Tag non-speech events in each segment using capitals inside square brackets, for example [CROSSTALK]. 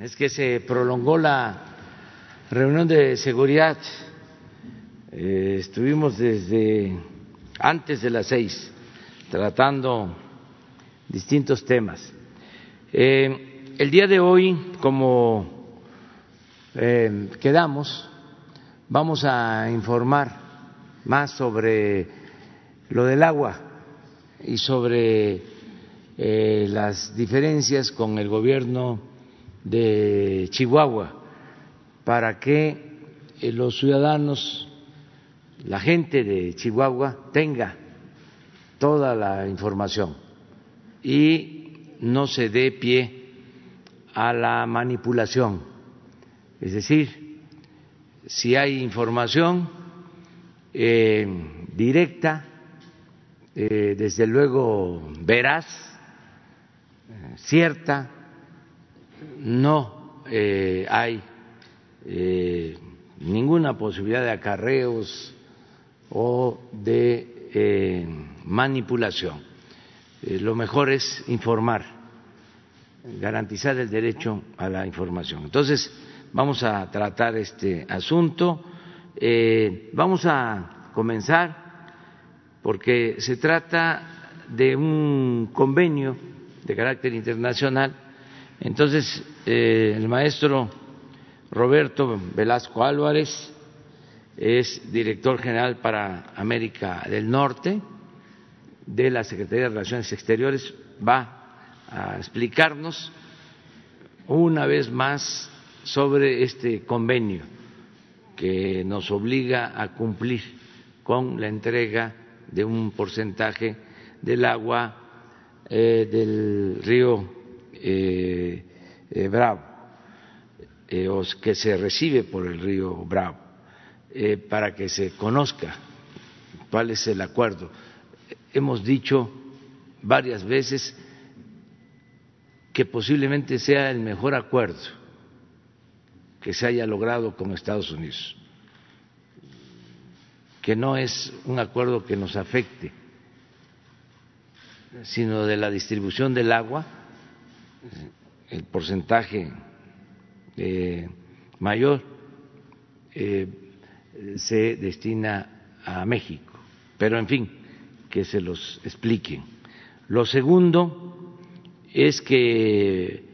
es que se prolongó la reunión de seguridad. Eh, estuvimos desde antes de las seis tratando distintos temas. Eh, el día de hoy, como eh, quedamos, vamos a informar más sobre lo del agua y sobre las diferencias con el gobierno de Chihuahua para que eh, los ciudadanos, la gente de Chihuahua tenga toda la información y no se dé pie a la manipulación. Es decir, si hay información eh, directa, eh, desde luego veraz, cierta, no eh, hay eh, ninguna posibilidad de acarreos o de eh, manipulación. lo mejor es informar, garantizar el derecho a la información. Entonces, vamos a tratar este asunto. vamos a comenzar porque se trata de un convenio de carácter internacional. Entonces, eh, el maestro Roberto Velasco Álvarez es director general para América del Norte de la Secretaría de Relaciones Exteriores, va a explicarnos una vez más sobre este convenio que nos obliga a cumplir con la entrega de un porcentaje del agua eh, del río eh, eh, Bravo, o que se recibe por el río Bravo, para que se conozca cuál es el acuerdo. Hemos dicho varias veces que posiblemente sea el mejor acuerdo que se haya logrado con Estados Unidos, que no es un acuerdo que nos afecte sino de la distribución del agua, el porcentaje eh, mayor eh, se destina a México, pero en fin, que se los expliquen. Lo segundo es que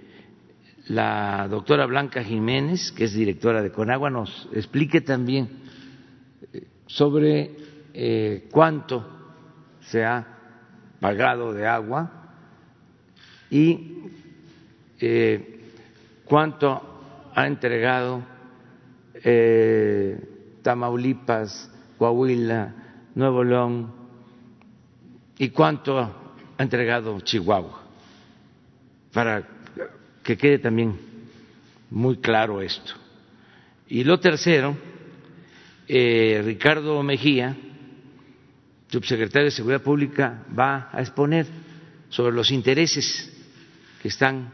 la doctora Blanca Jiménez, que es directora de Conagua, nos explique también eh, sobre cuánto se ha pagado de agua y eh, cuánto ha entregado eh, Tamaulipas, Coahuila, Nuevo León y cuánto ha entregado Chihuahua, para que quede también muy claro esto. Y lo tercero, eh, Ricardo Mejía, subsecretario de Seguridad Pública va a exponer sobre los intereses que están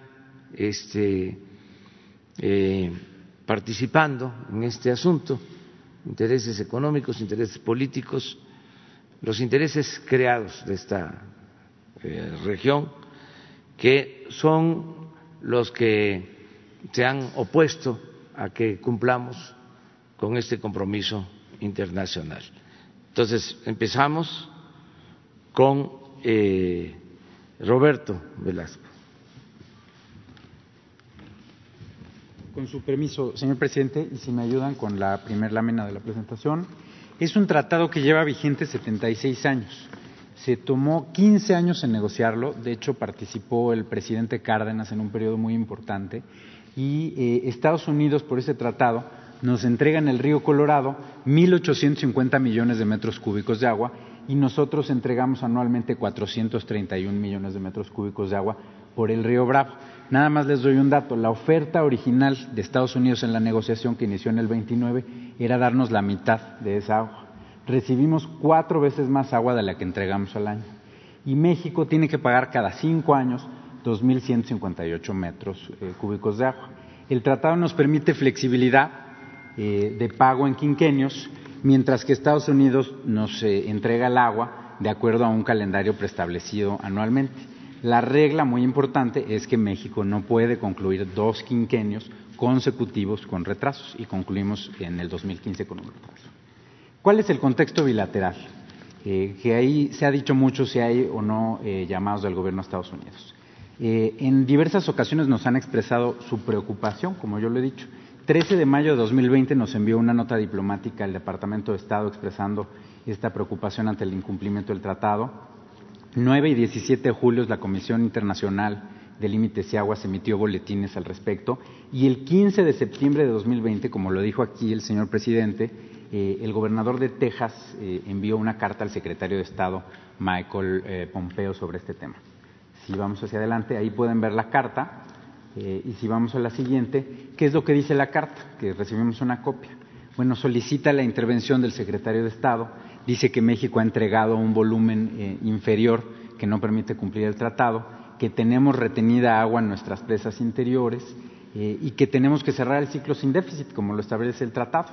este, eh, participando en este asunto, intereses económicos, intereses políticos, los intereses creados de esta eh, región, que son los que se han opuesto a que cumplamos con este compromiso internacional. Entonces, empezamos con eh, Roberto Velasco. Con su permiso, señor presidente, y si me ayudan con la primera lámina de la presentación. Es un tratado que lleva vigente 76 años. Se tomó 15 años en negociarlo. De hecho, participó el presidente Cárdenas en un periodo muy importante. Y eh, Estados Unidos, por ese tratado, nos entrega en el río Colorado 1.850 millones de metros cúbicos de agua y nosotros entregamos anualmente 431 millones de metros cúbicos de agua por el río Bravo. Nada más les doy un dato. La oferta original de Estados Unidos en la negociación que inició en el 29 era darnos la mitad de esa agua. Recibimos cuatro veces más agua de la que entregamos al año. Y México tiene que pagar cada cinco años 2.158 metros eh, cúbicos de agua. El tratado nos permite flexibilidad eh, de pago en quinquenios, mientras que Estados Unidos nos eh, entrega el agua de acuerdo a un calendario preestablecido anualmente. La regla muy importante es que México no puede concluir dos quinquenios consecutivos con retrasos y concluimos en el 2015 con un retraso. ¿Cuál es el contexto bilateral? Eh, que ahí se ha dicho mucho si hay o no eh, llamados del gobierno de Estados Unidos. Eh, en diversas ocasiones nos han expresado su preocupación, como yo lo he dicho. 13 de mayo de 2020 nos envió una nota diplomática al Departamento de Estado expresando esta preocupación ante el incumplimiento del tratado. 9 y 17 de julio la Comisión Internacional de Límites y Aguas emitió boletines al respecto y el 15 de septiembre de 2020, como lo dijo aquí el señor presidente, eh, el gobernador de Texas eh, envió una carta al secretario de Estado, Michael eh, Pompeo, sobre este tema. Si vamos hacia adelante, ahí pueden ver la carta. y si vamos a la siguiente, ¿qué es lo que dice la carta? Que recibimos una copia. Bueno, solicita la intervención del secretario de Estado, dice que México ha entregado un volumen inferior que no permite cumplir el tratado, que tenemos retenida agua en nuestras presas interiores y que tenemos que cerrar el ciclo sin déficit, como lo establece el tratado.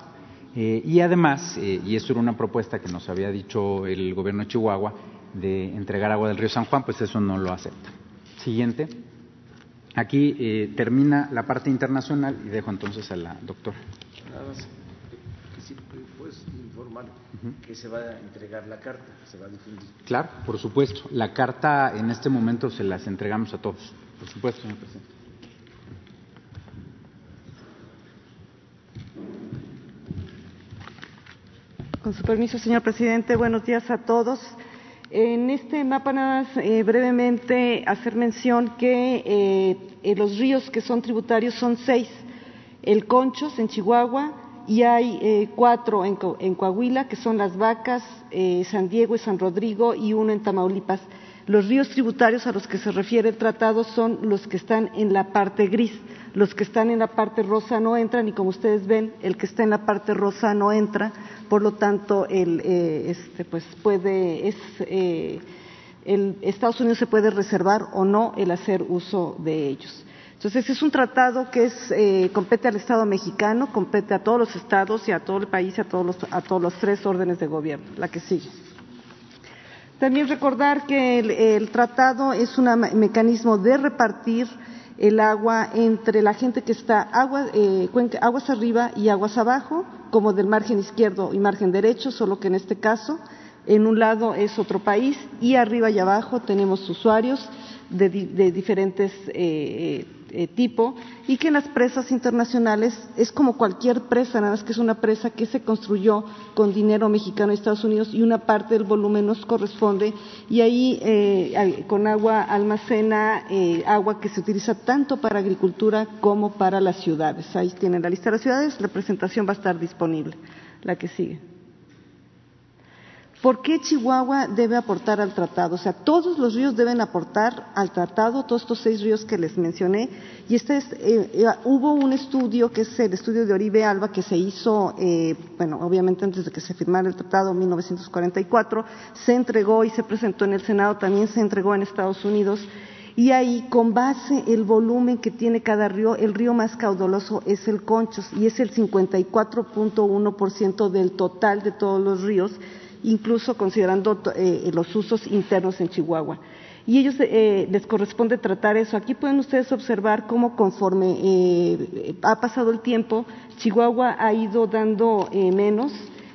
Eh, y además, eh, y esto era una propuesta que nos había dicho el gobierno de Chihuahua, de entregar agua del río San Juan, pues eso no lo acepta. Siguiente. Aquí eh, termina la parte internacional y dejo entonces a la doctora. Nada más, que sí puedes informar que se va a entregar la carta, se va a difundir. Claro, por supuesto. La carta en este momento se las entregamos a todos. Por supuesto, señor presidente. Con su permiso, señor presidente, buenos días a todos. En este mapa, nada más eh, brevemente hacer mención que eh, los ríos que son tributarios son seis: el Conchos en Chihuahua, y hay eh, cuatro en, Coahuila, que son las Vacas, San Diego y San Rodrigo, y uno en Tamaulipas. Los ríos tributarios a los que se refiere el tratado son los que están en la parte gris. Los que están en la parte rosa no entran y como ustedes ven, el que está en la parte rosa no entra por lo tanto, el, eh, este, pues puede, es, eh, el Estados Unidos se puede reservar o no el hacer uso de ellos. Entonces, es un tratado que es, eh, compete al Estado mexicano, compete a todos los estados y a todo el país y a todos los, a todos los tres órdenes de gobierno. La que sigue. También recordar que el, tratado es un mecanismo de repartir el agua entre la gente que está agua, eh, aguas arriba y aguas abajo, como del margen izquierdo y margen derecho, solo que en este caso en un lado es otro país y arriba y abajo tenemos usuarios de, diferentes eh, eh, tipo y que en las presas internacionales es como cualquier presa, nada más que es una presa que se construyó con dinero mexicano de Estados Unidos y una parte del volumen nos corresponde y ahí eh, con agua almacena eh, agua que se utiliza tanto para agricultura como para las ciudades. Ahí tienen la lista de las ciudades, la presentación va a estar disponible. La que sigue. ¿Por qué Chihuahua debe aportar al tratado? O sea, todos los ríos deben aportar al tratado, todos estos seis ríos que les mencioné. Y este es, eh, eh, hubo un estudio, que es el estudio de Oribe Alba, que se hizo, eh, bueno, obviamente antes de que se firmara el tratado en 1944, se entregó y se presentó en el Senado, también se entregó en Estados Unidos. Y ahí, con base el volumen que tiene cada río, el río más caudaloso es el Conchos y es el 54.1% del total de todos los ríos incluso considerando eh, los usos internos en Chihuahua. Y ellos eh, les corresponde tratar eso. Aquí pueden ustedes observar cómo conforme eh, ha pasado el tiempo, Chihuahua ha ido dando menos.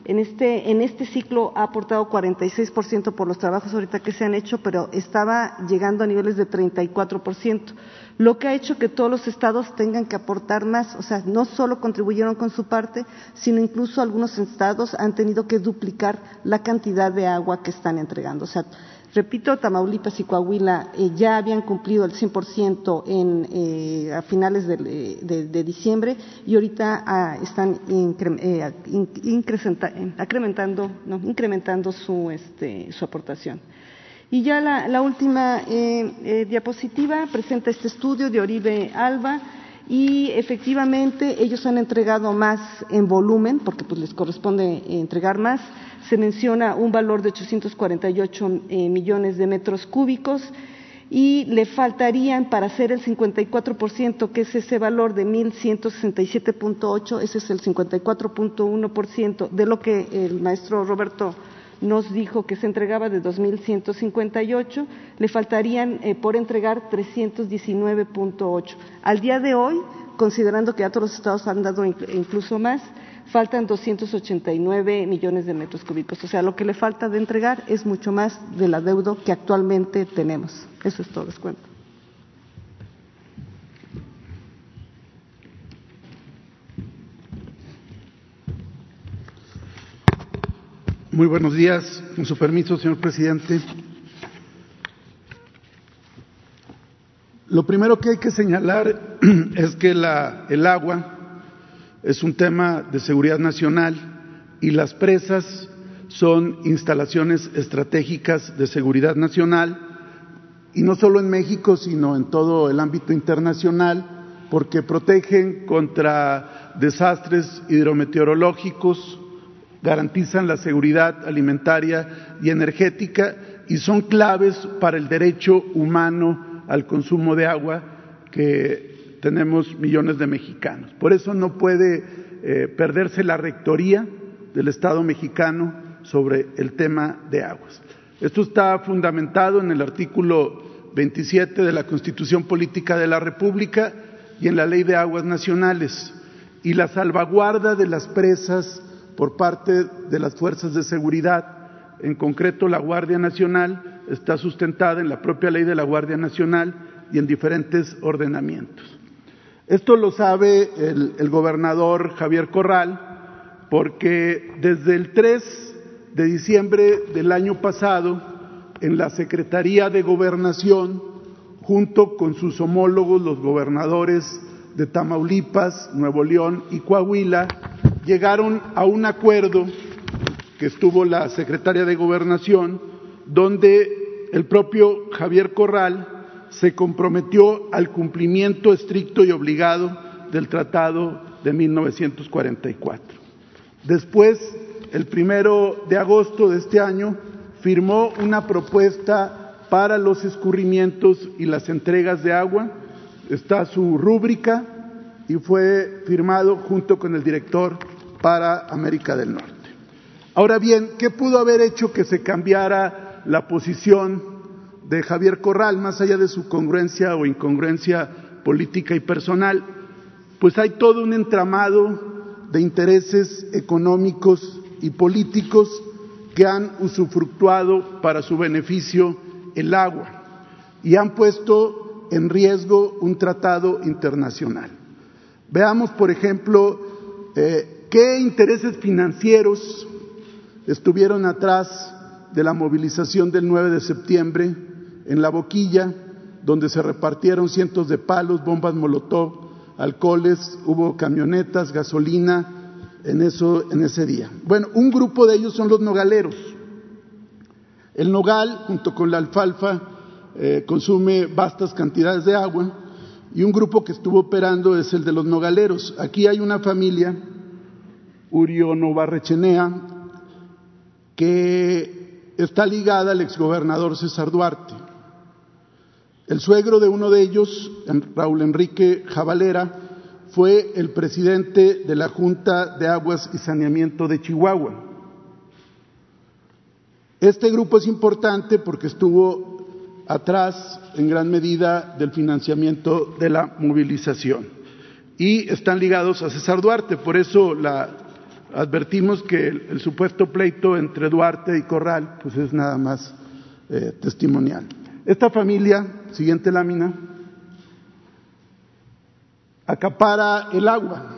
En este, en este ciclo ha aportado 46% por los trabajos ahorita que se han hecho, pero estaba llegando a niveles de 34% lo que ha hecho que todos los estados tengan que aportar más, o sea, no solo contribuyeron con su parte, sino incluso algunos estados han tenido que duplicar la cantidad de agua que están entregando. O sea, repito, Tamaulipas y Coahuila eh, ya habían cumplido el 100% en, eh, a finales de, diciembre y ahorita ah, están eh, incrementando, su, este, su aportación. Y ya la, última eh, eh, diapositiva presenta este estudio de Oribe Alba y efectivamente ellos han entregado más en volumen, porque pues les corresponde entregar más. Se menciona un valor de 848 eh, millones de metros cúbicos y le faltarían para hacer el 54%, que es ese valor de 1.167.8, ese es el 54.1% de lo que el maestro Roberto nos dijo que se entregaba de 2.158, le faltarían eh, por entregar 319.8. Al día de hoy, considerando que otros estados han dado incluso más, faltan 289 millones de metros cúbicos. O sea, lo que le falta de entregar es mucho más del adeudo que actualmente tenemos. Eso es todo, les cuento. Muy buenos días. Con su permiso, señor presidente. Lo primero que hay que señalar [CLEARS THROAT] es que el agua es un tema de seguridad nacional y las presas son instalaciones estratégicas de seguridad nacional y no solo en México, sino en todo el ámbito internacional, porque protegen contra desastres hidrometeorológicos, garantizan la seguridad alimentaria y energética y son claves para el derecho humano al consumo de agua que tenemos millones de mexicanos. Por eso no puede eh, perderse la rectoría del Estado mexicano sobre el tema de aguas. Esto está fundamentado en el artículo 27 de la Constitución Política de la República y en la Ley de Aguas Nacionales. Y la salvaguarda de las presas por parte de las fuerzas de seguridad, en concreto la Guardia Nacional, está sustentada en la propia ley de la Guardia Nacional y en diferentes ordenamientos. Esto lo sabe el, gobernador Javier Corral, porque desde el 3 de diciembre del año pasado, en la Secretaría de Gobernación, junto con sus homólogos, los gobernadores de Tamaulipas, Nuevo León y Coahuila, llegaron a un acuerdo que estuvo la secretaria de Gobernación, donde el propio Javier Corral se comprometió al cumplimiento estricto y obligado del Tratado de 1944. Después, el primero de agosto de este año, firmó una propuesta para los escurrimientos y las entregas de agua. Está su rúbrica y fue firmado junto con el director para América del Norte. Ahora bien, ¿qué pudo haber hecho que se cambiara la posición de Javier Corral, más allá de su congruencia o incongruencia política y personal? Pues hay todo un entramado de intereses económicos y políticos que han usufructuado para su beneficio el agua y han puesto en riesgo un tratado internacional. Veamos, por ejemplo, eh, ¿Qué intereses financieros estuvieron atrás de la movilización del 9 de septiembre en la boquilla, donde se repartieron cientos de palos, bombas molotov, alcoholes, hubo camionetas, gasolina en, eso, en ese día? Bueno, un grupo de ellos son los nogaleros. El nogal, junto con la alfalfa, eh, consume vastas cantidades de agua y un grupo que estuvo operando es el de los nogaleros. Aquí hay una familia Urio Novarrechenea, que está ligada al exgobernador César Duarte. El suegro de uno de ellos, Raúl Enrique Jabalera, fue el presidente de la Junta de Aguas y Saneamiento de Chihuahua. Este grupo es importante porque estuvo atrás en gran medida del financiamiento de la movilización y están ligados a César Duarte, por eso la advertimos que el, supuesto pleito entre Duarte y Corral pues es nada más eh, testimonial. Esta familia, siguiente lámina, acapara el agua.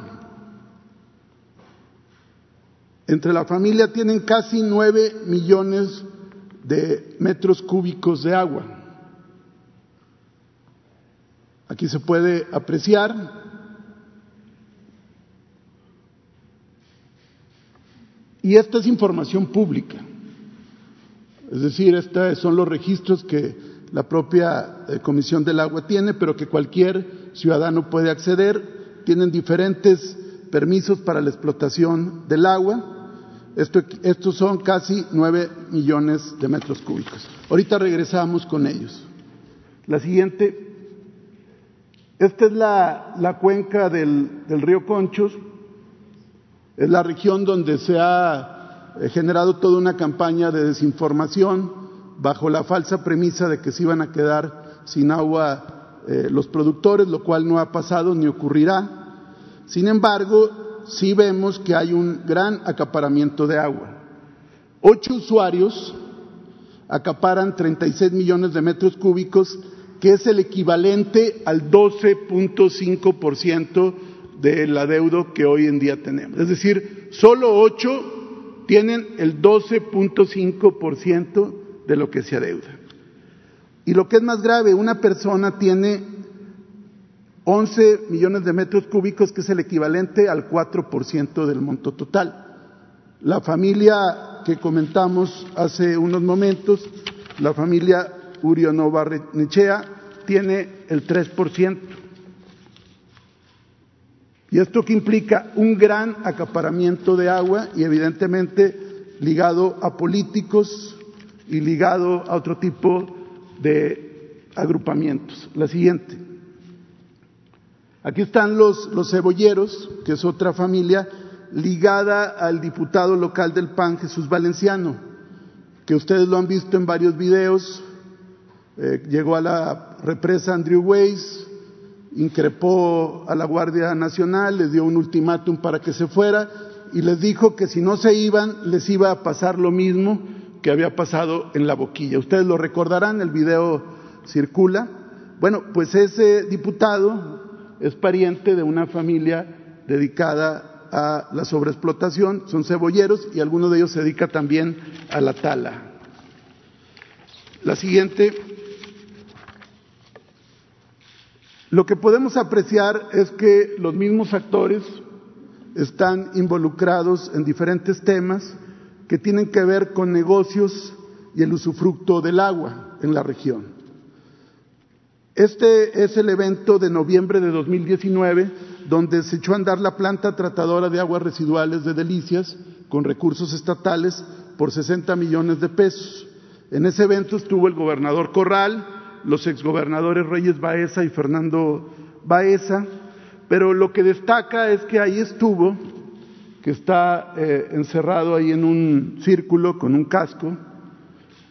Entre la familia tienen casi nueve millones de metros cúbicos de agua. Aquí se puede apreciar Y esta es información pública. Es decir, estos son los registros que la propia eh, Comisión del Agua tiene, pero que cualquier ciudadano puede acceder. Tienen diferentes permisos para la explotación del agua. estos son casi nueve millones de metros cúbicos. Ahorita regresamos con ellos. La siguiente. Esta es la, cuenca del río Conchos es la región donde se ha eh, generado toda una campaña de desinformación bajo la falsa premisa de que se iban a quedar sin agua eh, los productores, lo cual no ha pasado ni ocurrirá. Sin embargo, sí vemos que hay un gran acaparamiento de agua. Ocho usuarios acaparan 36 millones de metros cúbicos, que es el equivalente al 12.5% del adeudo que hoy en día tenemos. Es decir, solo ocho tienen el 12.5% de lo que se adeuda. Y lo que es más grave, una persona tiene 11 millones de metros cúbicos, que es el equivalente al 4% del monto total. La familia que comentamos hace unos momentos, la familia Urionovarnechea, tiene el 3%. ¿Y esto que implica? Un gran acaparamiento de agua y evidentemente ligado a políticos y ligado a otro tipo de agrupamientos. La siguiente. Aquí están los, los cebolleros, que es otra familia ligada al diputado local del PAN, Jesús Valenciano, que ustedes lo han visto en varios videos. Eh, llegó a la represa Andrew Weiss, increpó a la Guardia Nacional, les dio un ultimátum para que se fuera y les dijo que si no se iban les iba a pasar lo mismo que había pasado en la boquilla. Ustedes lo recordarán, el video circula. Bueno, pues ese diputado es pariente de una familia dedicada a la sobreexplotación, son cebolleros y alguno de ellos se dedica también a la tala. La siguiente Lo que podemos apreciar es que los mismos actores están involucrados en diferentes temas que tienen que ver con negocios y el usufructo del agua en la región. Este es el evento de noviembre de 2019 donde se echó a andar la planta tratadora de aguas residuales de Delicias con recursos estatales por 60 millones de pesos. En ese evento estuvo el gobernador Corral, los exgobernadores Reyes Baeza y Fernando Baeza, pero lo que destaca es que ahí estuvo, que está eh, encerrado ahí en un círculo con un casco,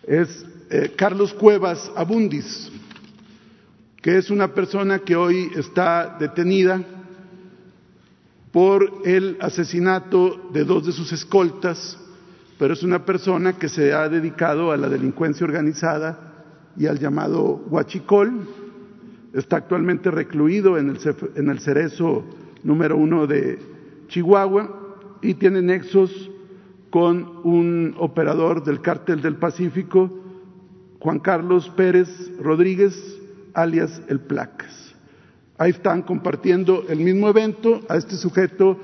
es eh, Carlos Cuevas Abundis, que es una persona que hoy está detenida por el asesinato de dos de sus escoltas, pero es una persona que se ha dedicado a la delincuencia organizada y al llamado Huachicol. Está actualmente recluido en el, en el cerezo número uno de Chihuahua y tiene nexos con un operador del cártel del Pacífico, Juan Carlos Pérez Rodríguez, alias El Placas. Ahí están compartiendo el mismo evento. A este sujeto,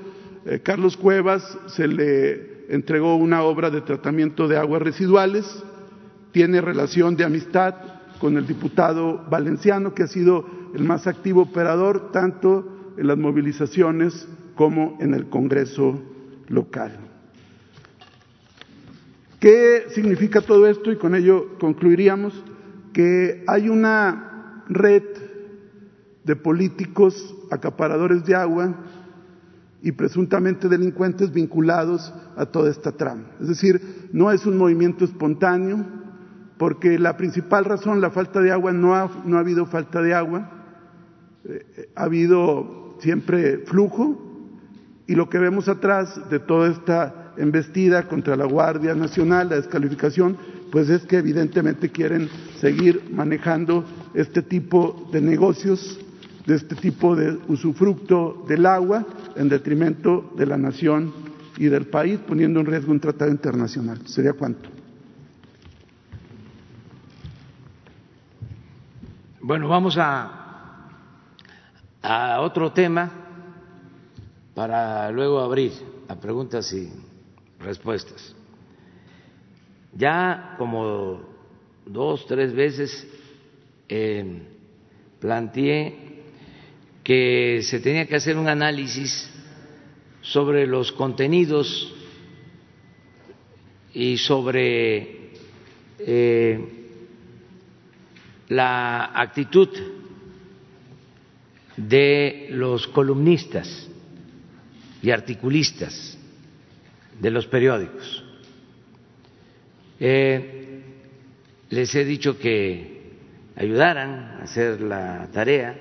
eh, Carlos Cuevas, se le entregó una obra de tratamiento de aguas residuales tiene relación de amistad con el diputado valenciano, que ha sido el más activo operador tanto en las movilizaciones como en el Congreso local. ¿Qué significa todo esto? Y con ello concluiríamos que hay una red de políticos acaparadores de agua y presuntamente delincuentes vinculados a toda esta trama. Es decir, no es un movimiento espontáneo, porque la principal razón, la falta de agua, no ha, no ha habido falta de agua, eh, ha habido siempre flujo y lo que vemos atrás de toda esta embestida contra la Guardia Nacional, la descalificación, pues es que evidentemente quieren seguir manejando este tipo de negocios, de este tipo de usufructo del agua en detrimento de la nación y del país, poniendo en riesgo un tratado internacional. ¿Sería cuánto? Bueno, vamos a, a otro tema para luego abrir a preguntas y respuestas. Ya como dos, tres veces eh, planteé que se tenía que hacer un análisis sobre los contenidos y sobre eh, la actitud de los columnistas y articulistas de los periódicos. Eh, les he dicho que ayudaran a hacer la tarea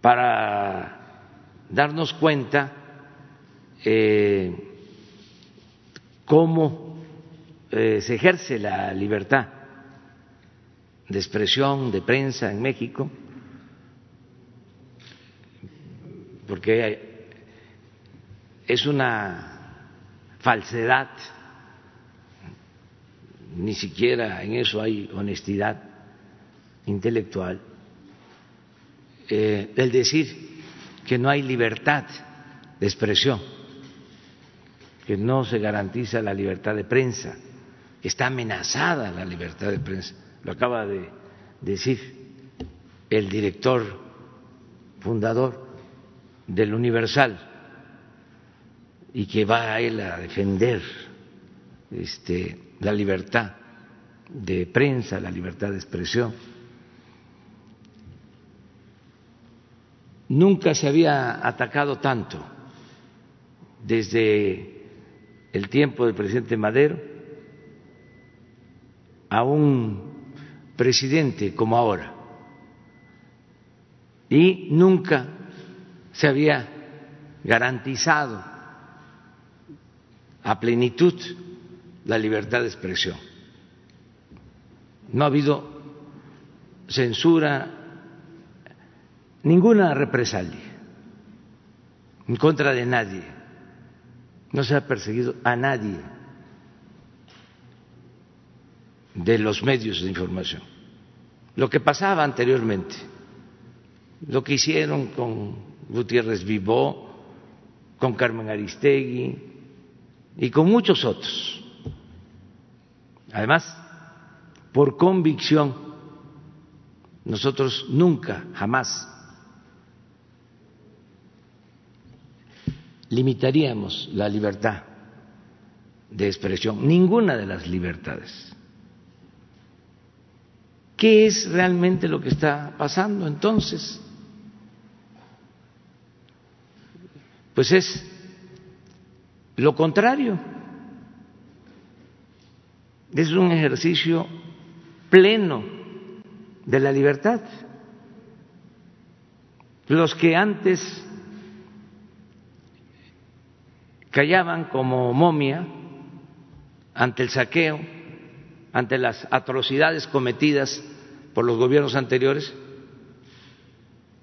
para darnos cuenta eh, cómo eh, se ejerce la libertad de expresión, de prensa en México, porque es una falsedad, ni siquiera en eso hay honestidad intelectual, eh, el decir que no hay libertad de expresión, que no se garantiza la libertad de prensa, está amenazada la libertad de prensa lo acaba de decir el director fundador del Universal y que va a él a defender este, la libertad de prensa, la libertad de expresión. Nunca se había atacado tanto desde el tiempo del presidente Madero a un presidente como ahora. Y nunca se había garantizado a plenitud la libertad de expresión. No ha habido censura, ninguna represalia en contra de nadie. No se ha perseguido a nadie de los medios de información. Lo que pasaba anteriormente, lo que hicieron con Gutiérrez Vivó, con Carmen Aristegui y con muchos otros. Además, por convicción, nosotros nunca, jamás limitaríamos la libertad de expresión, ninguna de las libertades. ¿Qué es realmente lo que está pasando entonces? Pues es lo contrario. Es un ejercicio pleno de la libertad. Los que antes callaban como momia ante el saqueo, ante las atrocidades cometidas por los gobiernos anteriores,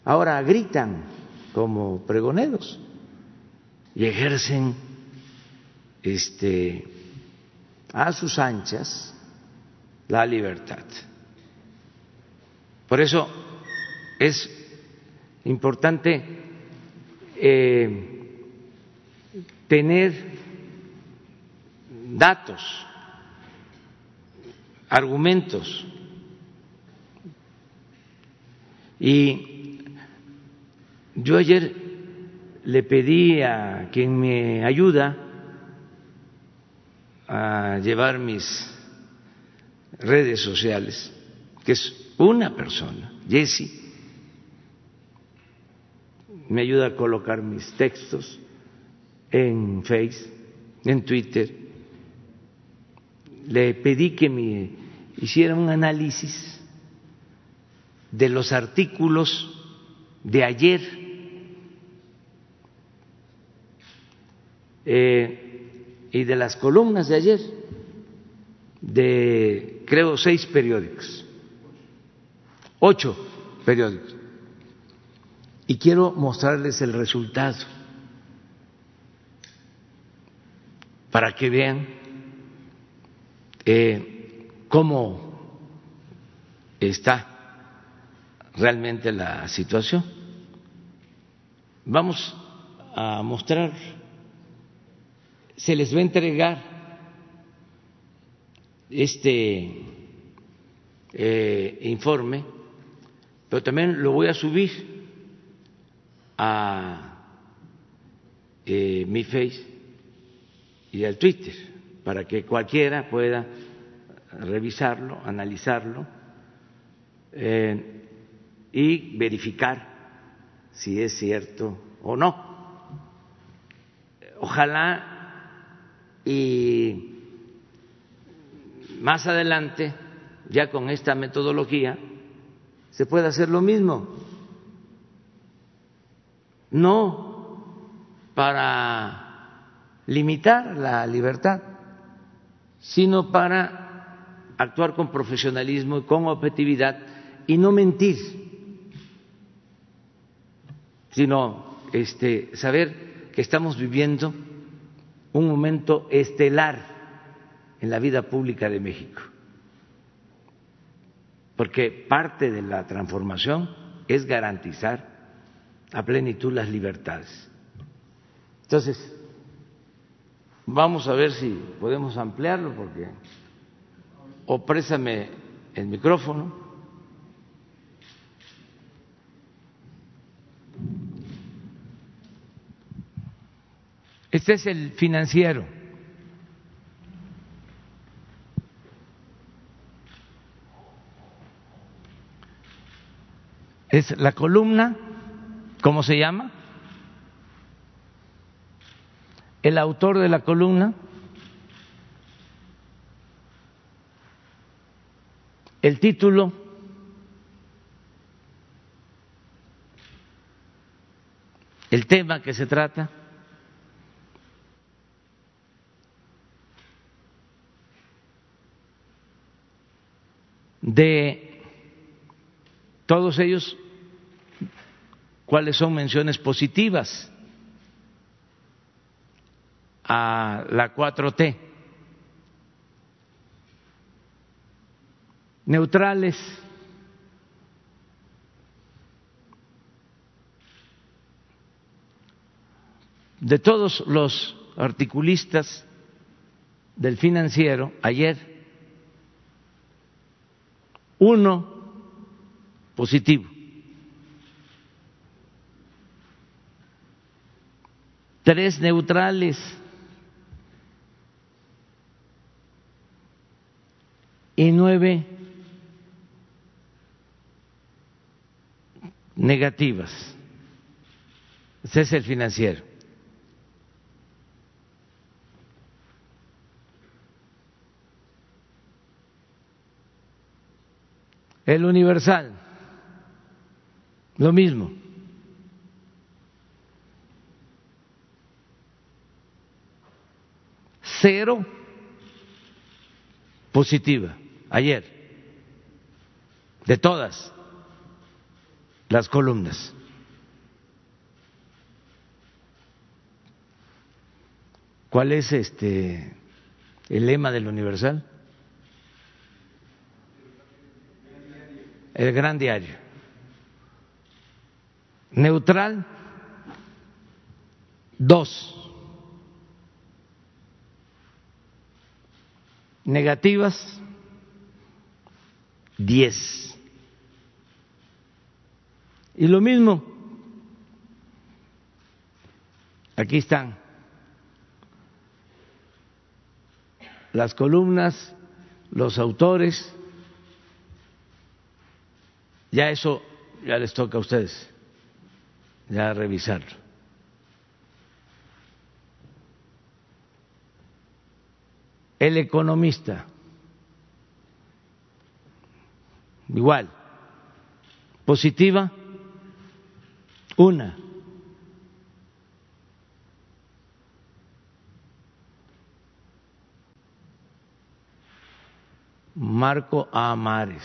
ahora gritan como pregoneros y ejercen este a sus anchas la libertad. Por eso es importante eh, tener datos argumentos. Y yo ayer le pedí a quien me ayuda a llevar mis redes sociales, que es una persona, Jesse, me ayuda a colocar mis textos en Face, en Twitter, le pedí que me hiciera un análisis de los artículos de ayer. Eh, y de las columnas de ayer de creo seis periódicos, ocho periódicos. Y quiero mostrarles el resultado para que vean eh, cómo está realmente la situación. Vamos a mostrar, se les va a entregar este eh, informe, pero también lo voy a subir a eh, mi Face y al Twitter para que cualquiera pueda revisarlo, analizarlo eh, y verificar si es cierto o no. Ojalá y más adelante, ya con esta metodología, se puede hacer lo mismo. No para limitar la libertad, sino para actuar con profesionalismo y con objetividad y no mentir, sino este, saber que estamos viviendo un momento estelar en la vida pública de México, porque parte de la transformación es garantizar a plenitud las libertades. Entonces, vamos a ver si podemos ampliarlo, porque o préstame el micrófono. Este es el financiero. Es la columna, ¿cómo se llama? El autor de la columna, el título, el tema que se trata, de todos ellos cuáles son menciones positivas a la 4T, neutrales, de todos los articulistas del financiero ayer uno positivo. Tres neutrales. Y nueve negativas. Ese es el financiero. El universal, lo mismo. Cero positiva, ayer, de todas las columnas. ¿Cuál es este el lema del Universal? El gran diario. Neutral, dos. Negativas, diez. Y lo mismo, aquí están las columnas, los autores, ya eso ya les toca a ustedes, ya revisarlo. El economista, igual, positiva, una. Marco Amares,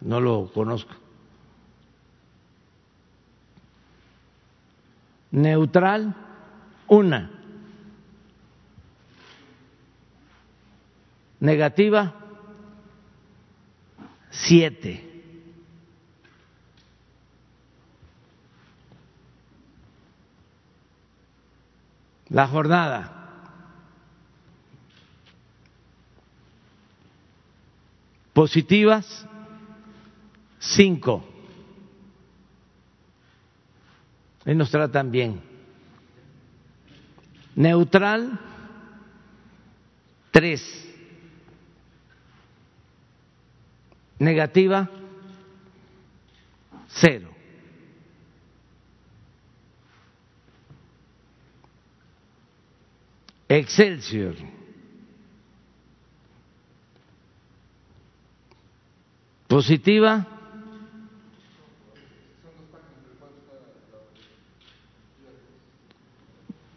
no lo conozco. Neutral, una. Negativa, siete. La jornada. Positivas, cinco. Nos tratan bien. Neutral, tres. Negativa, cero. Excelsior. positiva.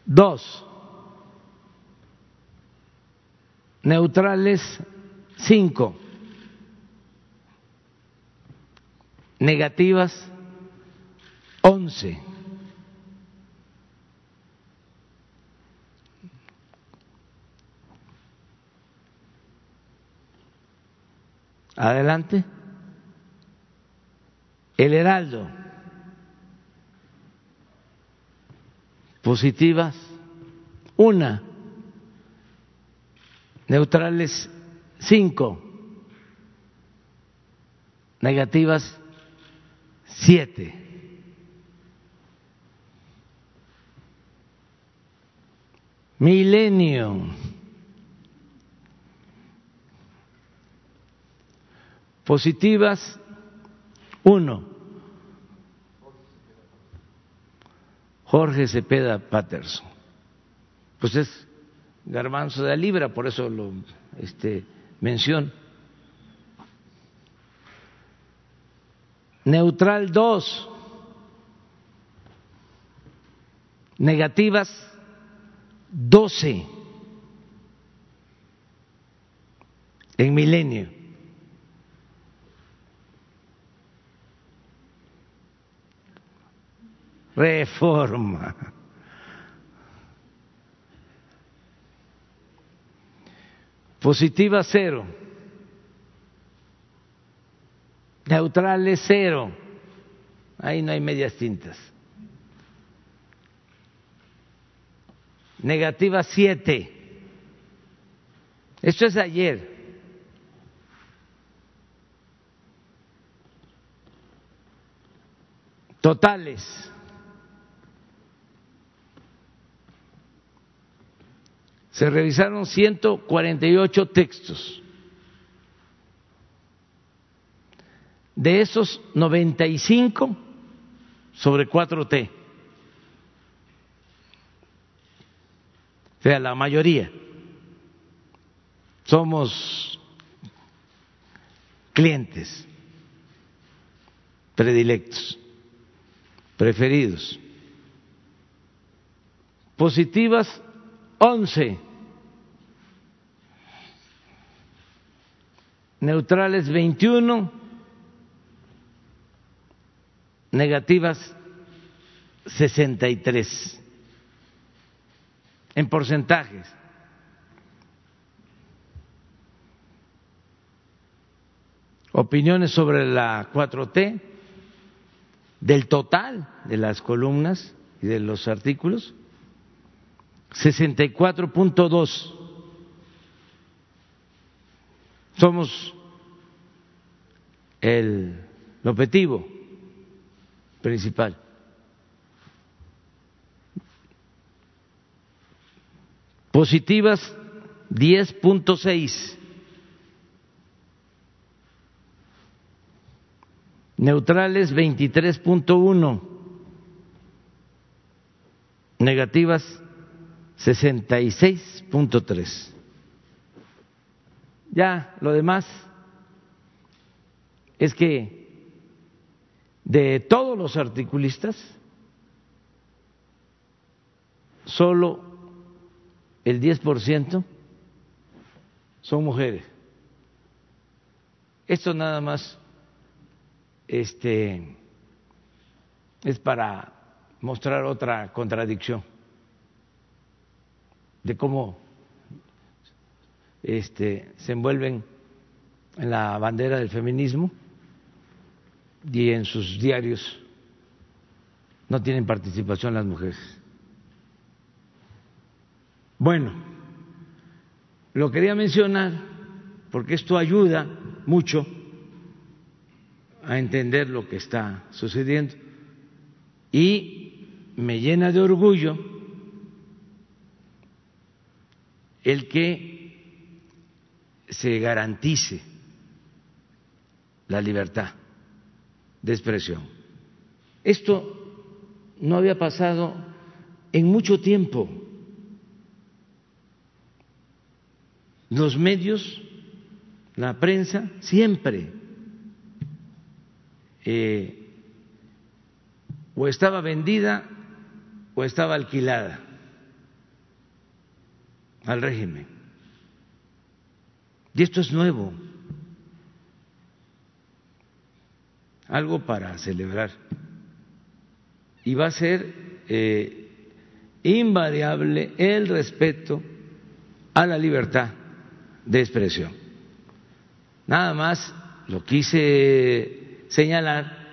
Dos. Neutrales, cinco. Negativas, once. Adelante. El Heraldo. Positivas, una. Neutrales, cinco. Negativas, siete. Milenio. Positivas, uno. Jorge Cepeda Patterson. Pues es garbanzo de libra, por eso lo este, menciono. Neutral dos. Negativas doce. En milenio. Reforma. Positiva cero. Neutrales cero. Ahí no hay medias tintas. Negativa siete. Esto es ayer. Totales. Se revisaron 148 textos. De esos, 95 sobre 4T. O sea, la mayoría. Somos clientes predilectos, preferidos. Positivas, 11 neutrales 21, negativas 63 en porcentajes. Opiniones sobre la 4T del total de las columnas y de los artículos, 64.2 somos el objetivo principal. Positivas 10.6. Neutrales 23.1. Negativas 66.3. Ya lo demás es que de todos los articulistas, solo el 10% son mujeres. Esto nada más este, es para mostrar otra contradicción de cómo este, se envuelven en la bandera del feminismo y en sus diarios no tienen participación las mujeres. Bueno, lo quería mencionar porque esto ayuda mucho a entender lo que está sucediendo y me llena de orgullo el que se garantice la libertad de expresión. Esto no había pasado en mucho tiempo. Los medios, la prensa, siempre eh, o estaba vendida o estaba alquilada al régimen. Y esto es nuevo, algo para celebrar. Y va a ser eh, invariable el respeto a la libertad de expresión. Nada más lo quise señalar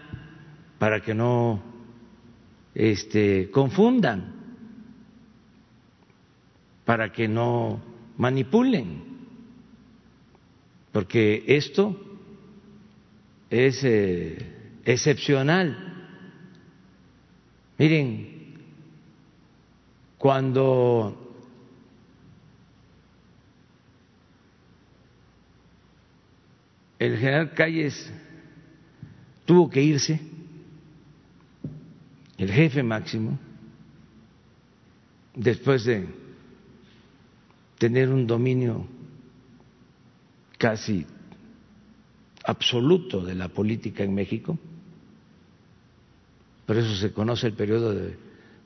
para que no este, confundan, para que no manipulen, porque esto es eh, excepcional. Miren, cuando el general Calles tuvo que irse, el jefe máximo, después de tener un dominio casi absoluto de la política en México, por eso se conoce el periodo de,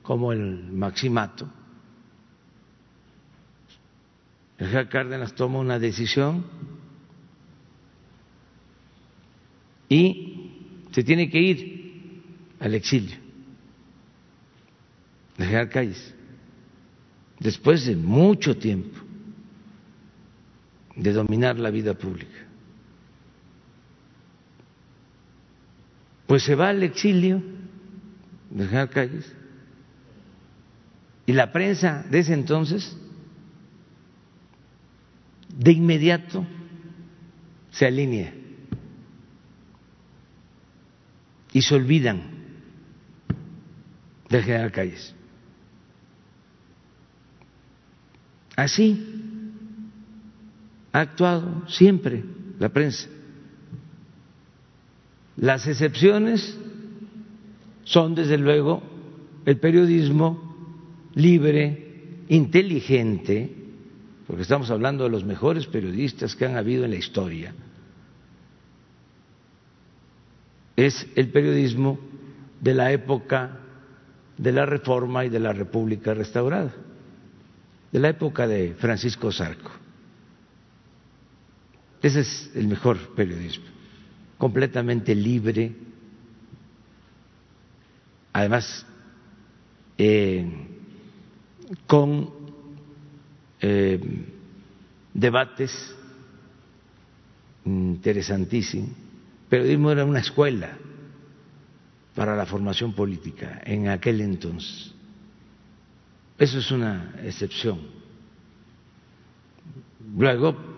como el maximato. El general Cárdenas toma una decisión y se tiene que ir al exilio. General Calles, después de mucho tiempo de dominar la vida pública. Pues se va al exilio del general Calles y la prensa de ese entonces de inmediato se alinea y se olvidan del general Calles. Así ha actuado siempre la prensa. Las excepciones son, desde luego, el periodismo libre, inteligente, porque estamos hablando de los mejores periodistas que han habido en la historia, es el periodismo de la época de la Reforma y de la República restaurada, de la época de Francisco Zarco. Ese es el mejor periodismo, completamente libre, además eh, con eh, debates interesantísimos. Periodismo era una escuela para la formación política en aquel entonces. Eso es una excepción. Luego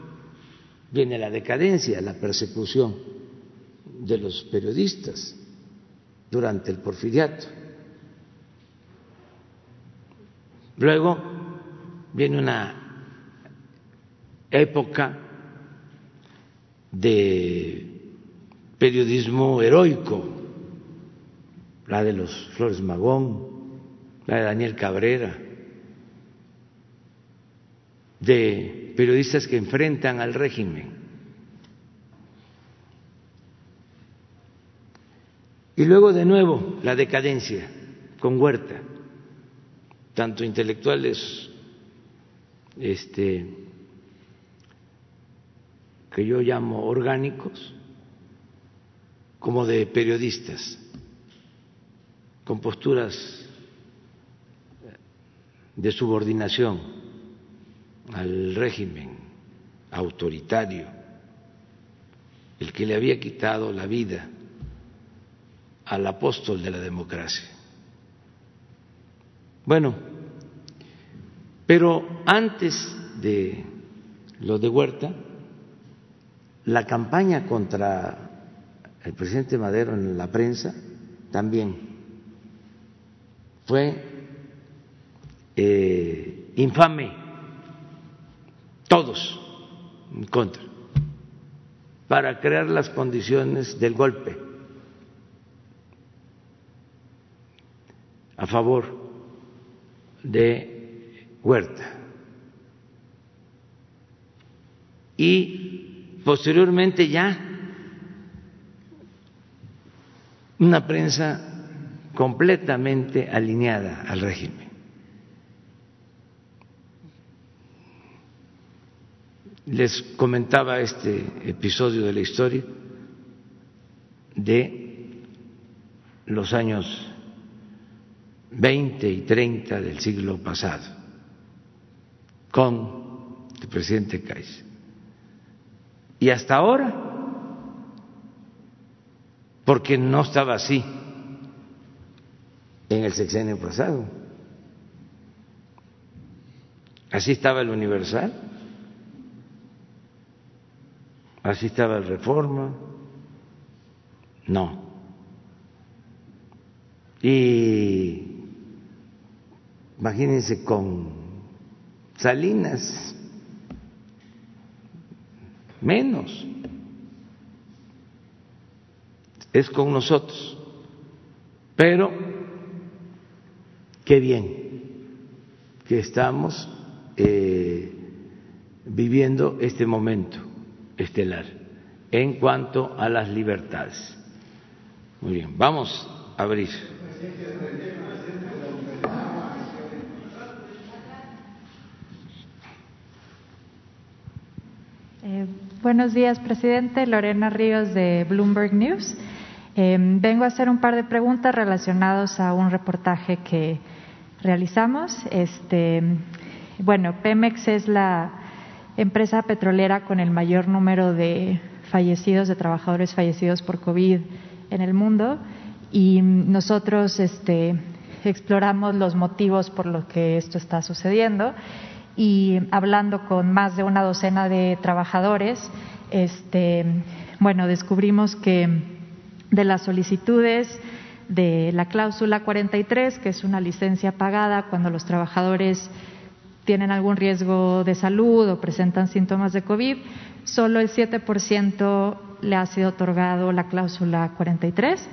viene la decadencia, la persecución de los periodistas durante el porfiriato. Luego viene una época de periodismo heroico, la de los Flores Magón, la de Daniel Cabrera, de periodistas que enfrentan al régimen. Y luego de nuevo la decadencia con Huerta, tanto intelectuales este, que yo llamo orgánicos, como de periodistas, con posturas de subordinación al régimen autoritario, el que le había quitado la vida al apóstol de la democracia. Bueno, pero antes de lo de Huerta, la campaña contra el presidente Madero en la prensa también fue eh, infame todos en contra, para crear las condiciones del golpe a favor de Huerta. Y posteriormente ya una prensa completamente alineada al régimen. Les comentaba este episodio de la historia de los años 20 y 30 del siglo pasado con el presidente Kaiser. Y hasta ahora, porque no estaba así en el sexenio pasado. Así estaba el Universal, así estaba el Reforma, no. Y imagínense con Salinas, menos, es con nosotros, pero qué bien que estamos eh, viviendo este momento estelar en cuanto a las libertades. Muy bien, vamos a abrir. Eh, buenos días, presidente. Lorena Ríos de Bloomberg News. Eh, vengo a hacer un par de preguntas relacionadas a un reportaje que realizamos. Este, bueno, Pemex es la empresa petrolera con el mayor número de fallecidos, de trabajadores fallecidos por COVID en el mundo. Y nosotros este, exploramos los motivos por los que esto está sucediendo. Y hablando con más de una docena de trabajadores, este, bueno, descubrimos que de las solicitudes de la cláusula 43, que es una licencia pagada cuando los trabajadores tienen algún riesgo de salud o presentan síntomas de COVID, solo el 7% le ha sido otorgado la cláusula 43.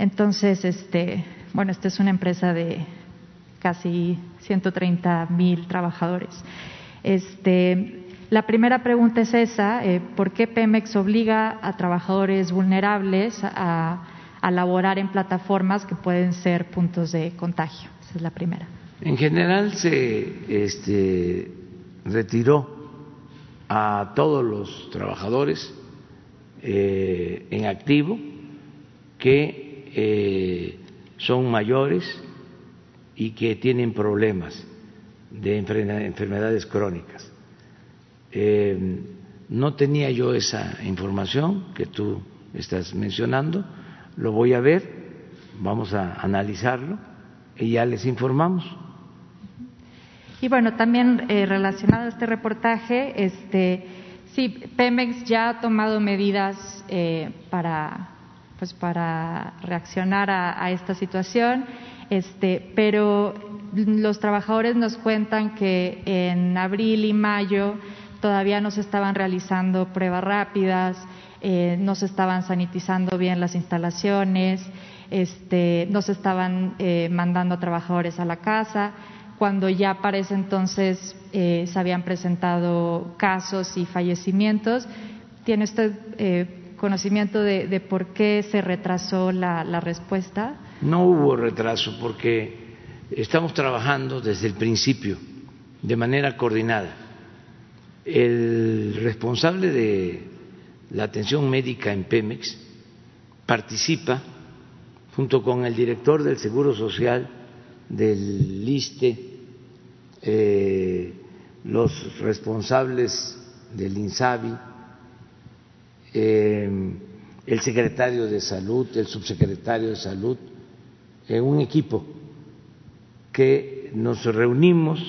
Entonces, este, bueno, esta es una empresa de casi 130 mil trabajadores. Este, la primera pregunta es esa, eh, ¿por qué Pemex obliga a trabajadores vulnerables a a laborar en plataformas que pueden ser puntos de contagio. Esa es la primera. En general se este, retiró a todos los trabajadores eh, en activo que eh, son mayores y que tienen problemas de enfermedades crónicas. Eh, no tenía yo esa información que tú estás mencionando lo voy a ver, vamos a analizarlo y ya les informamos. Y bueno, también eh, relacionado a este reportaje, este, sí, Pemex ya ha tomado medidas eh, para, pues para reaccionar a, esta situación, este, pero los trabajadores nos cuentan que en abril y mayo todavía no se estaban realizando pruebas rápidas, eh, no se estaban sanitizando bien las instalaciones, este, no se estaban eh, mandando a trabajadores a la casa, cuando ya para ese entonces eh, se habían presentado casos y fallecimientos. ¿Tiene usted conocimiento de, por qué se retrasó la, la respuesta? No hubo retraso porque estamos trabajando desde el principio de manera coordinada. El responsable de la atención médica en Pemex participa junto con el director del Seguro Social, del LISTE, eh, los responsables del INSABI, eh, el secretario de Salud, el subsecretario de Salud, en un equipo que nos reunimos